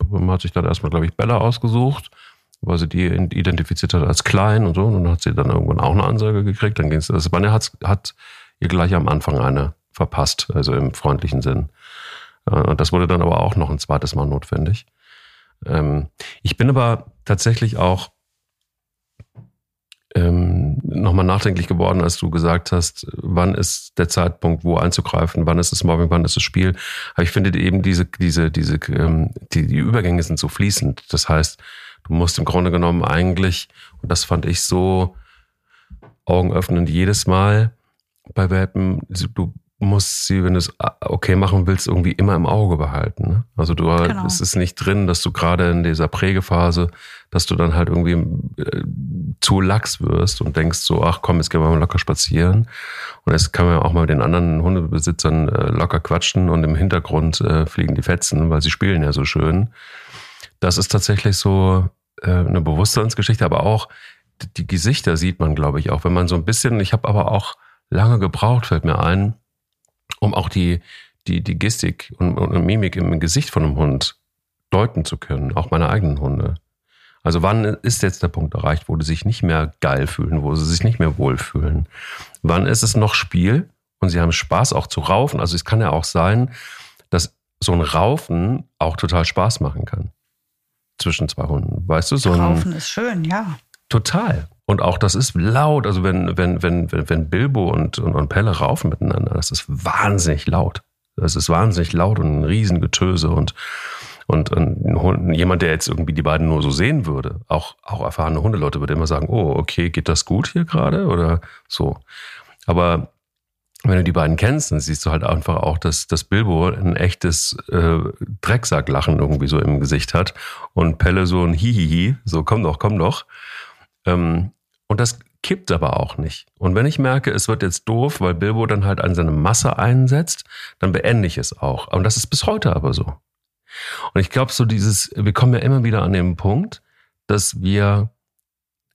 Man hat sich dann erstmal, glaube ich, Bella ausgesucht weil sie die identifiziert hat als klein und so. Und dann hat sie dann irgendwann auch eine Ansage gekriegt. Dann ging es. Also Banja hat, hat ihr gleich am Anfang eine verpasst, also im freundlichen Sinn. Äh, und das wurde dann aber auch noch ein zweites Mal notwendig. Ähm, ich bin aber tatsächlich auch ähm, nochmal nachdenklich geworden, als du gesagt hast, wann ist der Zeitpunkt, wo einzugreifen, wann ist es Mobbing, wann ist es Spiel. Aber ich finde eben diese, diese, diese, ähm, die, die Übergänge sind so fließend. Das heißt, Du musst im Grunde genommen eigentlich, und das fand ich so augenöffnend jedes Mal bei Welpen, du musst sie, wenn du es okay machen willst, irgendwie immer im Auge behalten. Ne? Also du, genau. es ist nicht drin, dass du gerade in dieser Prägephase, dass du dann halt irgendwie äh, zu lax wirst und denkst so, ach komm, jetzt gehen wir mal locker spazieren. Und jetzt kann man ja auch mal mit den anderen Hundebesitzern äh, locker quatschen und im Hintergrund äh, fliegen die Fetzen, weil sie spielen ja so schön. Das ist tatsächlich so äh, eine Bewusstseinsgeschichte, aber auch die Gesichter sieht man, glaube ich, auch. Wenn man so ein bisschen, ich habe aber auch lange gebraucht, fällt mir ein, um auch die, die, die Gestik und, und Mimik im Gesicht von einem Hund deuten zu können, auch meine eigenen Hunde. Also wann ist jetzt der Punkt erreicht, wo sie sich nicht mehr geil fühlen, wo sie sich nicht mehr wohlfühlen? Wann ist es noch Spiel und sie haben Spaß auch zu raufen? Also es kann ja auch sein, dass so ein Raufen auch total Spaß machen kann zwischen zwei Hunden. Weißt du, so ein. Raufen ist schön, ja. Total. Und auch das ist laut. Also wenn, wenn, wenn, wenn, wenn Bilbo und, und, und Pelle raufen miteinander, das ist wahnsinnig laut. Das ist wahnsinnig laut und ein Riesengetöse und, und, und jemand, der jetzt irgendwie die beiden nur so sehen würde, auch, auch erfahrene Hundeleute, würde immer sagen, oh, okay, geht das gut hier gerade oder so. Aber wenn du die beiden kennst, dann siehst du halt einfach auch, dass, dass Bilbo ein echtes äh, Drecksacklachen irgendwie so im Gesicht hat und Pelle so ein Hihihi, so komm doch, komm doch. Ähm, und das kippt aber auch nicht. Und wenn ich merke, es wird jetzt doof, weil Bilbo dann halt an seine Masse einsetzt, dann beende ich es auch. Und das ist bis heute aber so. Und ich glaube, so dieses, wir kommen ja immer wieder an den Punkt, dass wir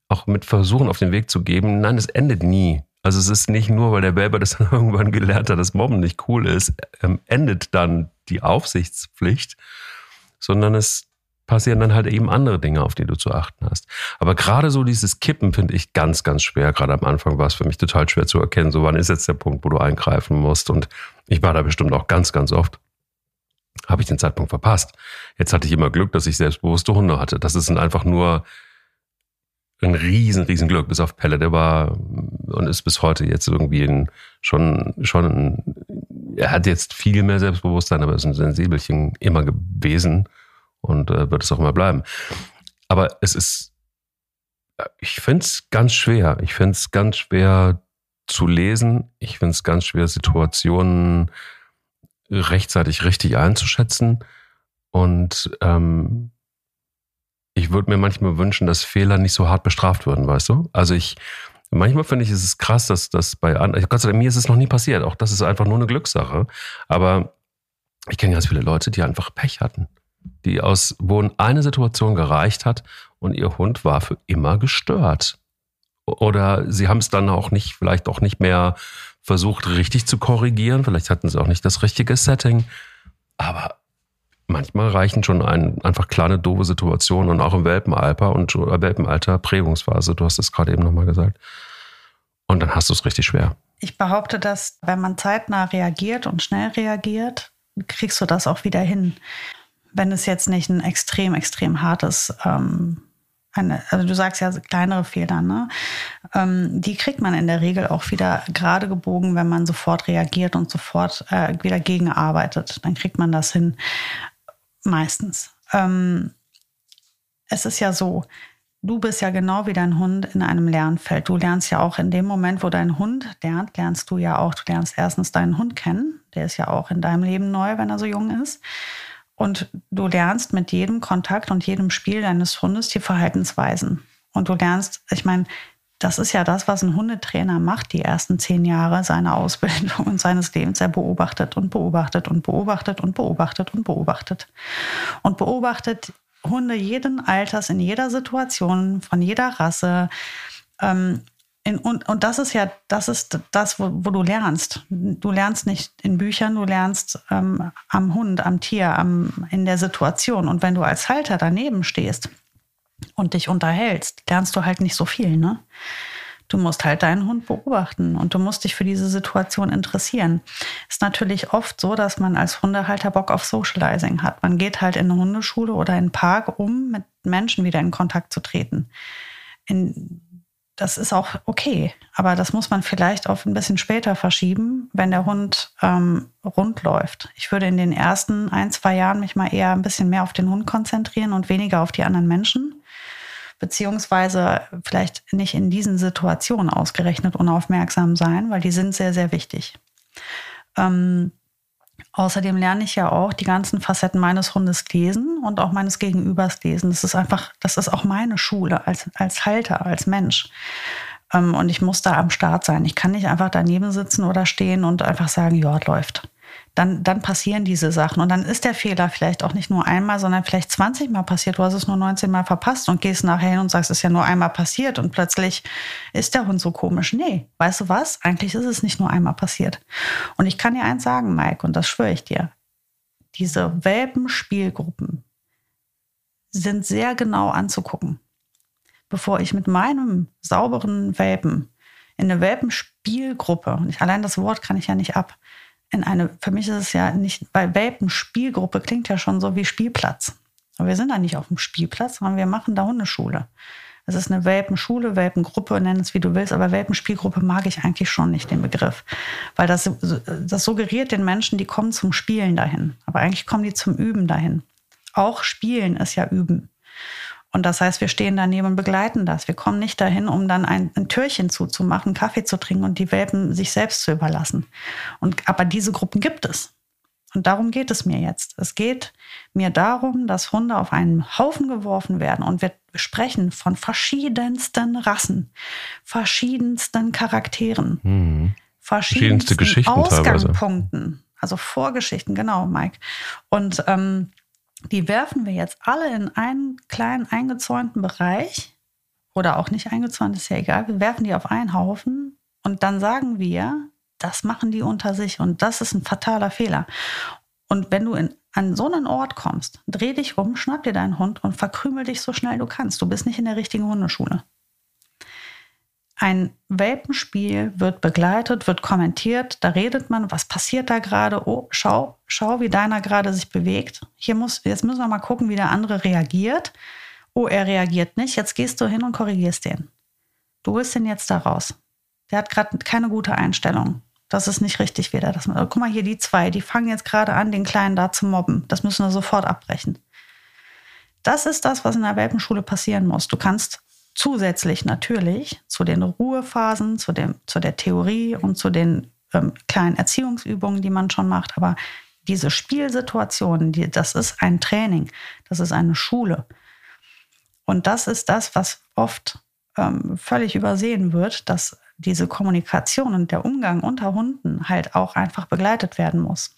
auch mit versuchen, auf den Weg zu geben, nein, es endet nie. Also es ist nicht nur, weil der Baby das dann irgendwann gelernt hat, dass Mobben nicht cool ist, ähm, endet dann die Aufsichtspflicht, sondern es passieren dann halt eben andere Dinge, auf die du zu achten hast. Aber gerade so dieses Kippen finde ich ganz, ganz schwer. Gerade am Anfang war es für mich total schwer zu erkennen, so wann ist jetzt der Punkt, wo du eingreifen musst. Und ich war da bestimmt auch ganz, ganz oft. Habe ich den Zeitpunkt verpasst. Jetzt hatte ich immer Glück, dass ich selbstbewusste Hunde hatte. Das sind einfach nur ein riesen, riesen Glück, bis auf Pelle. Der war und ist bis heute jetzt irgendwie ein, schon, schon, ein, er hat jetzt viel mehr Selbstbewusstsein, aber ist ein Sensibelchen immer gewesen und äh, wird es auch immer bleiben. Aber es ist, ich finde es ganz schwer. Ich finde es ganz schwer zu lesen. Ich finde es ganz schwer, Situationen rechtzeitig richtig einzuschätzen. Und ähm, ich würde mir manchmal wünschen, dass Fehler nicht so hart bestraft würden, weißt du? Also ich, manchmal finde ich, ist es krass, dass das bei anderen, Gott sei Dank, mir ist es noch nie passiert. Auch das ist einfach nur eine Glückssache. Aber ich kenne ganz viele Leute, die einfach Pech hatten. Die aus, wo eine Situation gereicht hat und ihr Hund war für immer gestört. Oder sie haben es dann auch nicht, vielleicht auch nicht mehr versucht, richtig zu korrigieren. Vielleicht hatten sie auch nicht das richtige Setting. Aber manchmal reichen schon ein, einfach kleine doofe Situationen und auch im Welpenalter und äh, Welpenalter Prägungsphase. Du hast es gerade eben nochmal gesagt. Und dann hast du es richtig schwer. Ich behaupte, dass wenn man zeitnah reagiert und schnell reagiert, kriegst du das auch wieder hin. Wenn es jetzt nicht ein extrem, extrem hartes ähm, eine, also du sagst ja kleinere Fehler, ne? Ähm, die kriegt man in der Regel auch wieder gerade gebogen, wenn man sofort reagiert und sofort äh, wieder gegenarbeitet. Dann kriegt man das hin. Meistens. Ähm, es ist ja so, du bist ja genau wie dein Hund in einem Lernfeld. Du lernst ja auch in dem Moment, wo dein Hund lernt, lernst du ja auch, du lernst erstens deinen Hund kennen. Der ist ja auch in deinem Leben neu, wenn er so jung ist. Und du lernst mit jedem Kontakt und jedem Spiel deines Hundes die Verhaltensweisen. Und du lernst, ich meine, das ist ja das, was ein Hundetrainer macht, die ersten zehn Jahre seiner Ausbildung und seines Lebens. Er beobachtet und beobachtet und beobachtet und beobachtet und beobachtet. Und beobachtet Hunde jeden Alters, in jeder Situation, von jeder Rasse. Ähm, in, und, und das ist ja, das ist das, wo, wo, du lernst. Du lernst nicht in Büchern, du lernst ähm, am Hund, am Tier, am, in der Situation. Und wenn du als Halter daneben stehst, und dich unterhältst, lernst du halt nicht so viel, ne? Du musst halt deinen Hund beobachten und du musst dich für diese Situation interessieren. Ist natürlich oft so, dass man als Hundehalter Bock auf Socializing hat. Man geht halt in eine Hundeschule oder in einen Park, um mit Menschen wieder in Kontakt zu treten. In, das ist auch okay, aber das muss man vielleicht auf ein bisschen später verschieben, wenn der Hund ähm, rund läuft. Ich würde in den ersten ein, zwei Jahren mich mal eher ein bisschen mehr auf den Hund konzentrieren und weniger auf die anderen Menschen beziehungsweise vielleicht nicht in diesen Situationen ausgerechnet unaufmerksam sein, weil die sind sehr, sehr wichtig. Ähm, außerdem lerne ich ja auch die ganzen Facetten meines Hundes lesen und auch meines Gegenübers lesen. Das ist einfach, das ist auch meine Schule als, als Halter, als Mensch. Ähm, und ich muss da am Start sein. Ich kann nicht einfach daneben sitzen oder stehen und einfach sagen, ja, läuft dann, dann passieren diese Sachen. Und dann ist der Fehler vielleicht auch nicht nur einmal, sondern vielleicht 20 Mal passiert. Du hast es nur 19 Mal verpasst und gehst nachher hin und sagst, es ist ja nur einmal passiert und plötzlich ist der Hund so komisch. Nee, weißt du was? Eigentlich ist es nicht nur einmal passiert. Und ich kann dir eins sagen, Mike, und das schwöre ich dir. Diese Welpenspielgruppen sind sehr genau anzugucken. Bevor ich mit meinem sauberen Welpen in eine Welpenspielgruppe, und allein das Wort kann ich ja nicht ab, in eine, für mich ist es ja nicht, bei Welpen Spielgruppe klingt ja schon so wie Spielplatz. Aber wir sind da nicht auf dem Spielplatz, sondern wir machen da Hundeschule. Es ist eine Welpenschule, Welpengruppe, nenn es wie du willst, aber Welpenspielgruppe mag ich eigentlich schon nicht den Begriff. Weil das, das suggeriert den Menschen, die kommen zum Spielen dahin. Aber eigentlich kommen die zum Üben dahin. Auch Spielen ist ja Üben. Und das heißt, wir stehen daneben und begleiten das. Wir kommen nicht dahin, um dann ein, ein Türchen zuzumachen, Kaffee zu trinken und die Welpen sich selbst zu überlassen. Und, aber diese Gruppen gibt es. Und darum geht es mir jetzt. Es geht mir darum, dass Hunde auf einen Haufen geworfen werden und wir sprechen von verschiedensten Rassen, verschiedensten Charakteren, Mhm. verschiedenste Geschichten Ausgangspunkten, teilweise. also Vorgeschichten, genau, Mike. Und ähm, die werfen wir jetzt alle in einen kleinen eingezäunten Bereich oder auch nicht eingezäunt, ist ja egal. Wir werfen die auf einen Haufen und dann sagen wir, das machen die unter sich und das ist ein fataler Fehler. Und wenn du in, an so einen Ort kommst, dreh dich um, schnapp dir deinen Hund und verkrümel dich so schnell du kannst. Du bist nicht in der richtigen Hundeschule. Ein Welpenspiel wird begleitet, wird kommentiert, da redet man, was passiert da gerade? Oh, schau, schau, wie deiner gerade sich bewegt. Hier muss, jetzt müssen wir mal gucken, wie der andere reagiert. Oh, er reagiert nicht. Jetzt gehst du hin und korrigierst den. Du holst den jetzt da raus. Der hat gerade keine gute Einstellung. Das ist nicht richtig wieder. Das, guck mal hier, die zwei, die fangen jetzt gerade an, den Kleinen da zu mobben. Das müssen wir sofort abbrechen. Das ist das, was in der Welpenschule passieren muss. Du kannst zusätzlich natürlich zu den Ruhephasen, zu, dem, zu der Theorie und zu den ähm, kleinen Erziehungsübungen, die man schon macht, aber diese Spielsituationen, die, das ist ein Training, das ist eine Schule. Und das ist das, was oft ähm, völlig übersehen wird, dass diese Kommunikation und der Umgang unter Hunden halt auch einfach begleitet werden muss.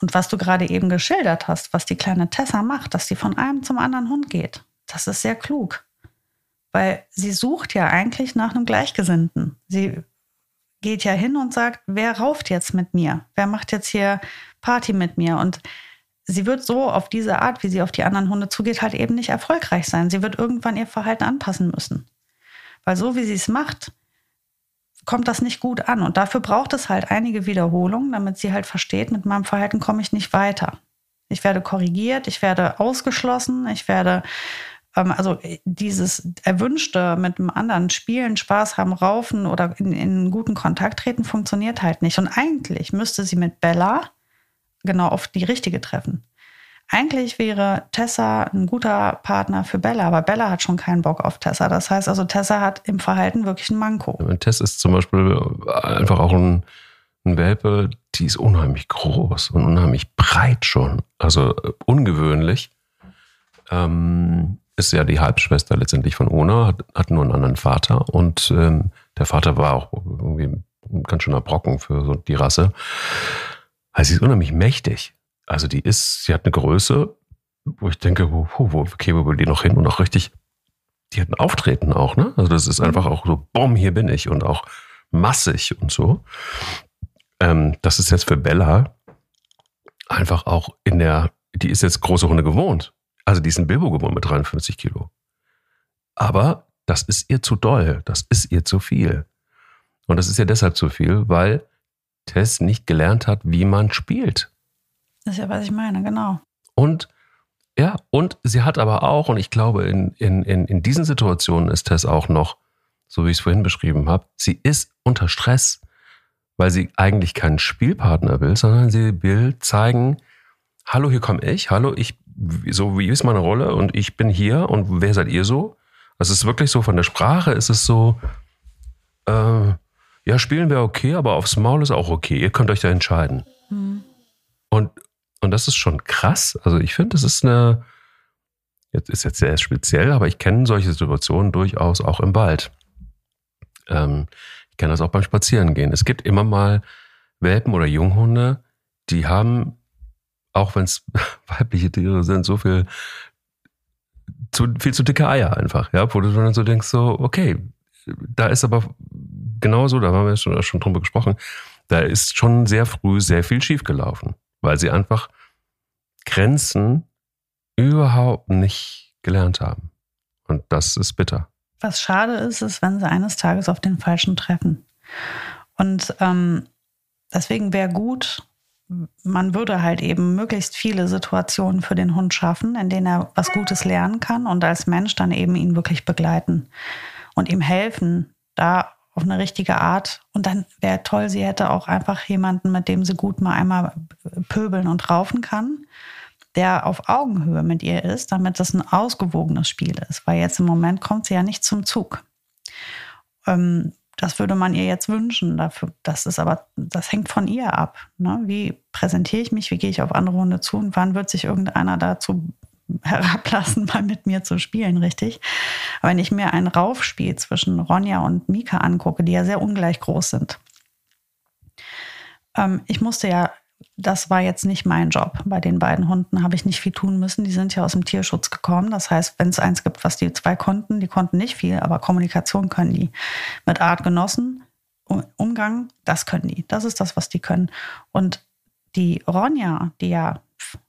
Und was du gerade eben geschildert hast, was die kleine Tessa macht, dass sie von einem zum anderen Hund geht, das ist sehr klug. Weil sie sucht ja eigentlich nach einem Gleichgesinnten. Sie geht ja hin und sagt, wer rauft jetzt mit mir? Wer macht jetzt hier Party mit mir? Und sie wird so auf diese Art, wie sie auf die anderen Hunde zugeht, halt eben nicht erfolgreich sein. Sie wird irgendwann ihr Verhalten anpassen müssen. Weil so wie sie es macht, kommt das nicht gut an. Und dafür braucht es halt einige Wiederholungen, damit sie halt versteht, mit meinem Verhalten komme ich nicht weiter. Ich werde korrigiert, ich werde ausgeschlossen, ich werde, also dieses Erwünschte mit einem anderen Spielen, Spaß haben, raufen oder in, in guten Kontakt treten, funktioniert halt nicht. Und eigentlich müsste sie mit Bella genau auf die richtige treffen. Eigentlich wäre Tessa ein guter Partner für Bella, aber Bella hat schon keinen Bock auf Tessa. Das heißt also, Tessa hat im Verhalten wirklich ein Manko. Tess ist zum Beispiel einfach auch ein, ein Welpe, die ist unheimlich groß und unheimlich breit schon. Also äh, ungewöhnlich. Ähm, ist ja die Halbschwester letztendlich von Ona, hat, hat nur einen anderen Vater und ähm, der Vater war auch irgendwie ein ganz schöner Brocken für so die Rasse. Also sie ist unheimlich mächtig. Also die ist, sie hat eine Größe, wo ich denke, wo, wo, wo will die noch hin und auch richtig, die hat ein Auftreten auch, ne? Also das ist mhm. einfach auch so, boom, hier bin ich und auch massig und so. Ähm, das ist jetzt für Bella einfach auch in der, die ist jetzt große Hunde gewohnt. Also die ist in Bilbo gewohnt mit 53 Kilo. Aber das ist ihr zu doll, das ist ihr zu viel. Und das ist ihr deshalb zu viel, weil Tess nicht gelernt hat, wie man spielt. Das ist ja, was ich meine, genau. Und ja, und sie hat aber auch, und ich glaube, in, in, in, in diesen Situationen ist Tess auch noch, so wie ich es vorhin beschrieben habe, sie ist unter Stress, weil sie eigentlich keinen Spielpartner will, sondern sie will zeigen, hallo, hier komme ich, hallo, ich, so wie ist meine Rolle und ich bin hier und wer seid ihr so? Also es ist wirklich so, von der Sprache ist es so, äh, ja, spielen wäre okay, aber aufs Maul ist auch okay, ihr könnt euch da entscheiden. Mhm. Und, und das ist schon krass. Also ich finde, das ist eine, jetzt ist jetzt sehr speziell, aber ich kenne solche Situationen durchaus auch im Wald. Ähm, ich kenne das auch beim Spazierengehen. Es gibt immer mal Welpen oder Junghunde, die haben, auch wenn es weibliche Tiere sind, so viel zu, viel zu dicke Eier einfach, ja, wo du dann so denkst, so, okay, da ist aber genauso, da haben wir schon, schon drüber gesprochen, da ist schon sehr früh sehr viel schiefgelaufen, weil sie einfach Grenzen überhaupt nicht gelernt haben. Und das ist bitter. Was schade ist, ist, wenn sie eines Tages auf den Falschen treffen. Und ähm, deswegen wäre gut, man würde halt eben möglichst viele Situationen für den Hund schaffen, in denen er was Gutes lernen kann und als Mensch dann eben ihn wirklich begleiten und ihm helfen, da auf eine richtige Art. Und dann wäre toll, sie hätte auch einfach jemanden, mit dem sie gut mal einmal pöbeln und raufen kann, der auf Augenhöhe mit ihr ist, damit das ein ausgewogenes Spiel ist. Weil jetzt im Moment kommt sie ja nicht zum Zug. Ähm, das würde man ihr jetzt wünschen. Dafür, das ist aber, das hängt von ihr ab. Ne? Wie präsentiere ich mich? Wie gehe ich auf andere Hunde zu? Und wann wird sich irgendeiner dazu herablassen, mal mit mir zu spielen, richtig? Aber wenn ich mir ein Raufspiel zwischen Ronja und Mika angucke, die ja sehr ungleich groß sind, ähm, ich musste ja das war jetzt nicht mein Job. Bei den beiden Hunden habe ich nicht viel tun müssen. Die sind ja aus dem Tierschutz gekommen. Das heißt, wenn es eins gibt, was die zwei konnten, die konnten nicht viel, aber Kommunikation können die. Mit Artgenossen, Umgang, das können die. Das ist das, was die können. Und die Ronja, die ja,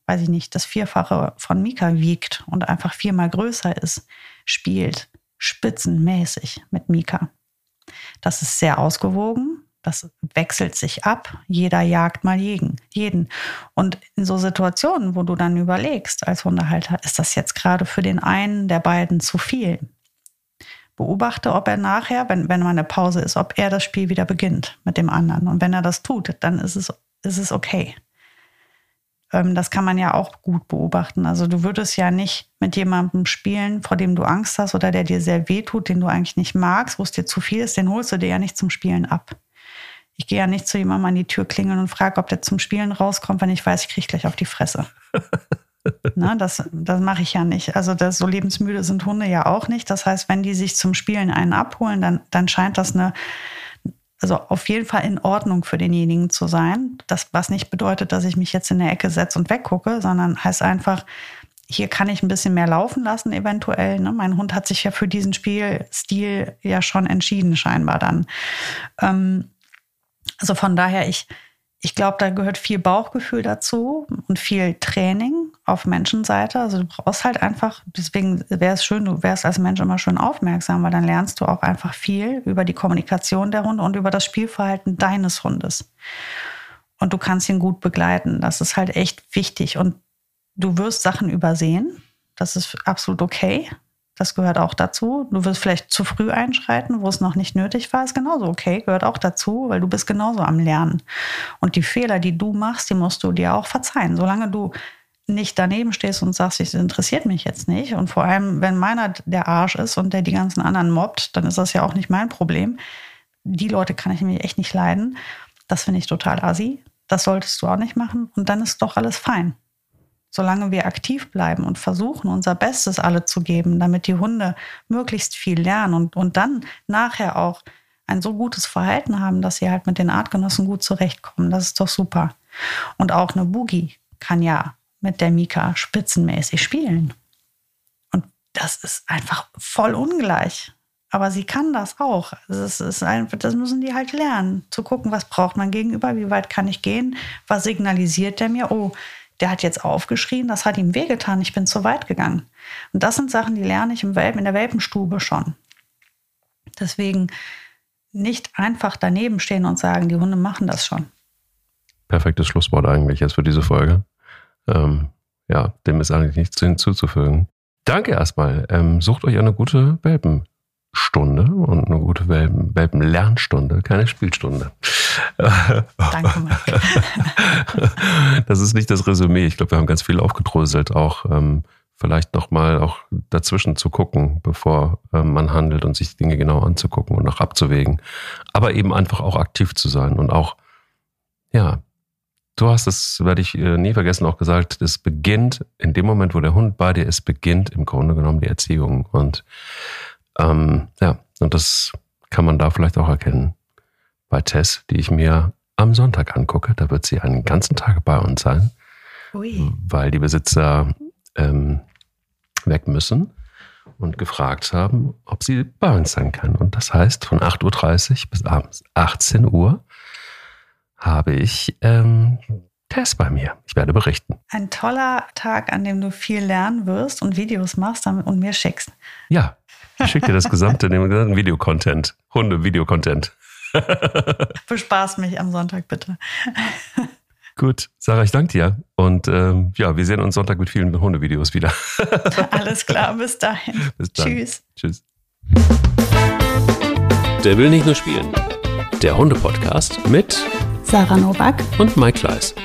weiß ich nicht, das Vierfache von Mika wiegt und einfach viermal größer ist, spielt spitzenmäßig mit Mika. Das ist sehr ausgewogen. Das wechselt sich ab. Jeder jagt mal jeden. jeden. Und in so Situationen, wo du dann überlegst als Hundehalter, ist das jetzt gerade für den einen der beiden zu viel? Beobachte, ob er nachher, wenn, wenn mal eine Pause ist, ob er das Spiel wieder beginnt mit dem anderen. Und wenn er das tut, dann ist es, ist es okay. Ähm, das kann man ja auch gut beobachten. Also du würdest ja nicht mit jemandem spielen, vor dem du Angst hast oder der dir sehr weh tut, den du eigentlich nicht magst, wo es dir zu viel ist, den holst du dir ja nicht zum Spielen ab. Ich gehe ja nicht zu jemandem an die Tür klingeln und frage, ob der zum Spielen rauskommt, wenn ich weiß, ich kriege gleich auf die Fresse. Na, das das mache ich ja nicht. Also das, so lebensmüde sind Hunde ja auch nicht. Das heißt, wenn die sich zum Spielen einen abholen, dann, dann scheint das eine, also auf jeden Fall in Ordnung für denjenigen zu sein. Das, was nicht bedeutet, dass ich mich jetzt in der Ecke setze und weggucke, sondern heißt einfach, hier kann ich ein bisschen mehr laufen lassen, eventuell. Ne? Mein Hund hat sich ja für diesen Spielstil ja schon entschieden, scheinbar dann. Ähm, also von daher, ich, ich glaube, da gehört viel Bauchgefühl dazu und viel Training auf Menschenseite. Also du brauchst halt einfach, deswegen wäre es schön, du wärst als Mensch immer schön aufmerksam, weil dann lernst du auch einfach viel über die Kommunikation der Hunde und über das Spielverhalten deines Hundes. Und du kannst ihn gut begleiten. Das ist halt echt wichtig. Und du wirst Sachen übersehen. Das ist absolut okay. Das gehört auch dazu. Du wirst vielleicht zu früh einschreiten, wo es noch nicht nötig war, ist genauso okay, gehört auch dazu, weil du bist genauso am Lernen. Und die Fehler, die du machst, die musst du dir auch verzeihen. Solange du nicht daneben stehst und sagst, das interessiert mich jetzt nicht. Und vor allem, wenn meiner der Arsch ist und der die ganzen anderen mobbt, dann ist das ja auch nicht mein Problem. Die Leute kann ich nämlich echt nicht leiden. Das finde ich total assi. Das solltest du auch nicht machen. Und dann ist doch alles fein solange wir aktiv bleiben und versuchen, unser Bestes alle zu geben, damit die Hunde möglichst viel lernen und, und dann nachher auch ein so gutes Verhalten haben, dass sie halt mit den Artgenossen gut zurechtkommen. Das ist doch super. Und auch eine Boogie kann ja mit der Mika spitzenmäßig spielen. Und das ist einfach voll ungleich. Aber sie kann das auch. Das, ist einfach, das müssen die halt lernen. Zu gucken, was braucht man gegenüber, wie weit kann ich gehen, was signalisiert der mir, oh, der hat jetzt aufgeschrien, das hat ihm wehgetan, ich bin zu weit gegangen. Und das sind Sachen, die lerne ich im Welpen, in der Welpenstube schon. Deswegen nicht einfach daneben stehen und sagen, die Hunde machen das schon. Perfektes Schlusswort eigentlich jetzt für diese Folge. Ähm, ja, dem ist eigentlich nichts hinzuzufügen. Danke erstmal. Ähm, sucht euch eine gute Welpen. Stunde und eine gute Welpen-Lernstunde, keine Spielstunde. Danke, Mike. das ist nicht das Resümee. Ich glaube, wir haben ganz viel aufgedröselt, auch ähm, vielleicht nochmal auch dazwischen zu gucken, bevor ähm, man handelt und sich Dinge genau anzugucken und auch abzuwägen. Aber eben einfach auch aktiv zu sein und auch, ja, du hast es, werde ich äh, nie vergessen, auch gesagt, es beginnt in dem Moment, wo der Hund bei dir ist, beginnt im Grunde genommen die Erziehung und ähm, ja, und das kann man da vielleicht auch erkennen bei Tess, die ich mir am Sonntag angucke. Da wird sie einen ganzen Tag bei uns sein, Ui. weil die Besitzer ähm, weg müssen und gefragt haben, ob sie bei uns sein kann. Und das heißt, von 8.30 Uhr bis abends 18 Uhr habe ich ähm, Tess bei mir. Ich werde berichten. Ein toller Tag, an dem du viel lernen wirst und Videos machst und mir schickst. Ja, ich schicke dir das gesamte, den gesamten Videocontent. Hunde-Videocontent. Bespaß mich am Sonntag bitte. Gut, Sarah, ich danke dir. Und ähm, ja, wir sehen uns Sonntag mit vielen Hundevideos wieder. Alles klar, bis dahin. Bis dann. Tschüss. Tschüss. Der will nicht nur spielen. Der Hunde-Podcast mit Sarah Novak und Mike Kleiss.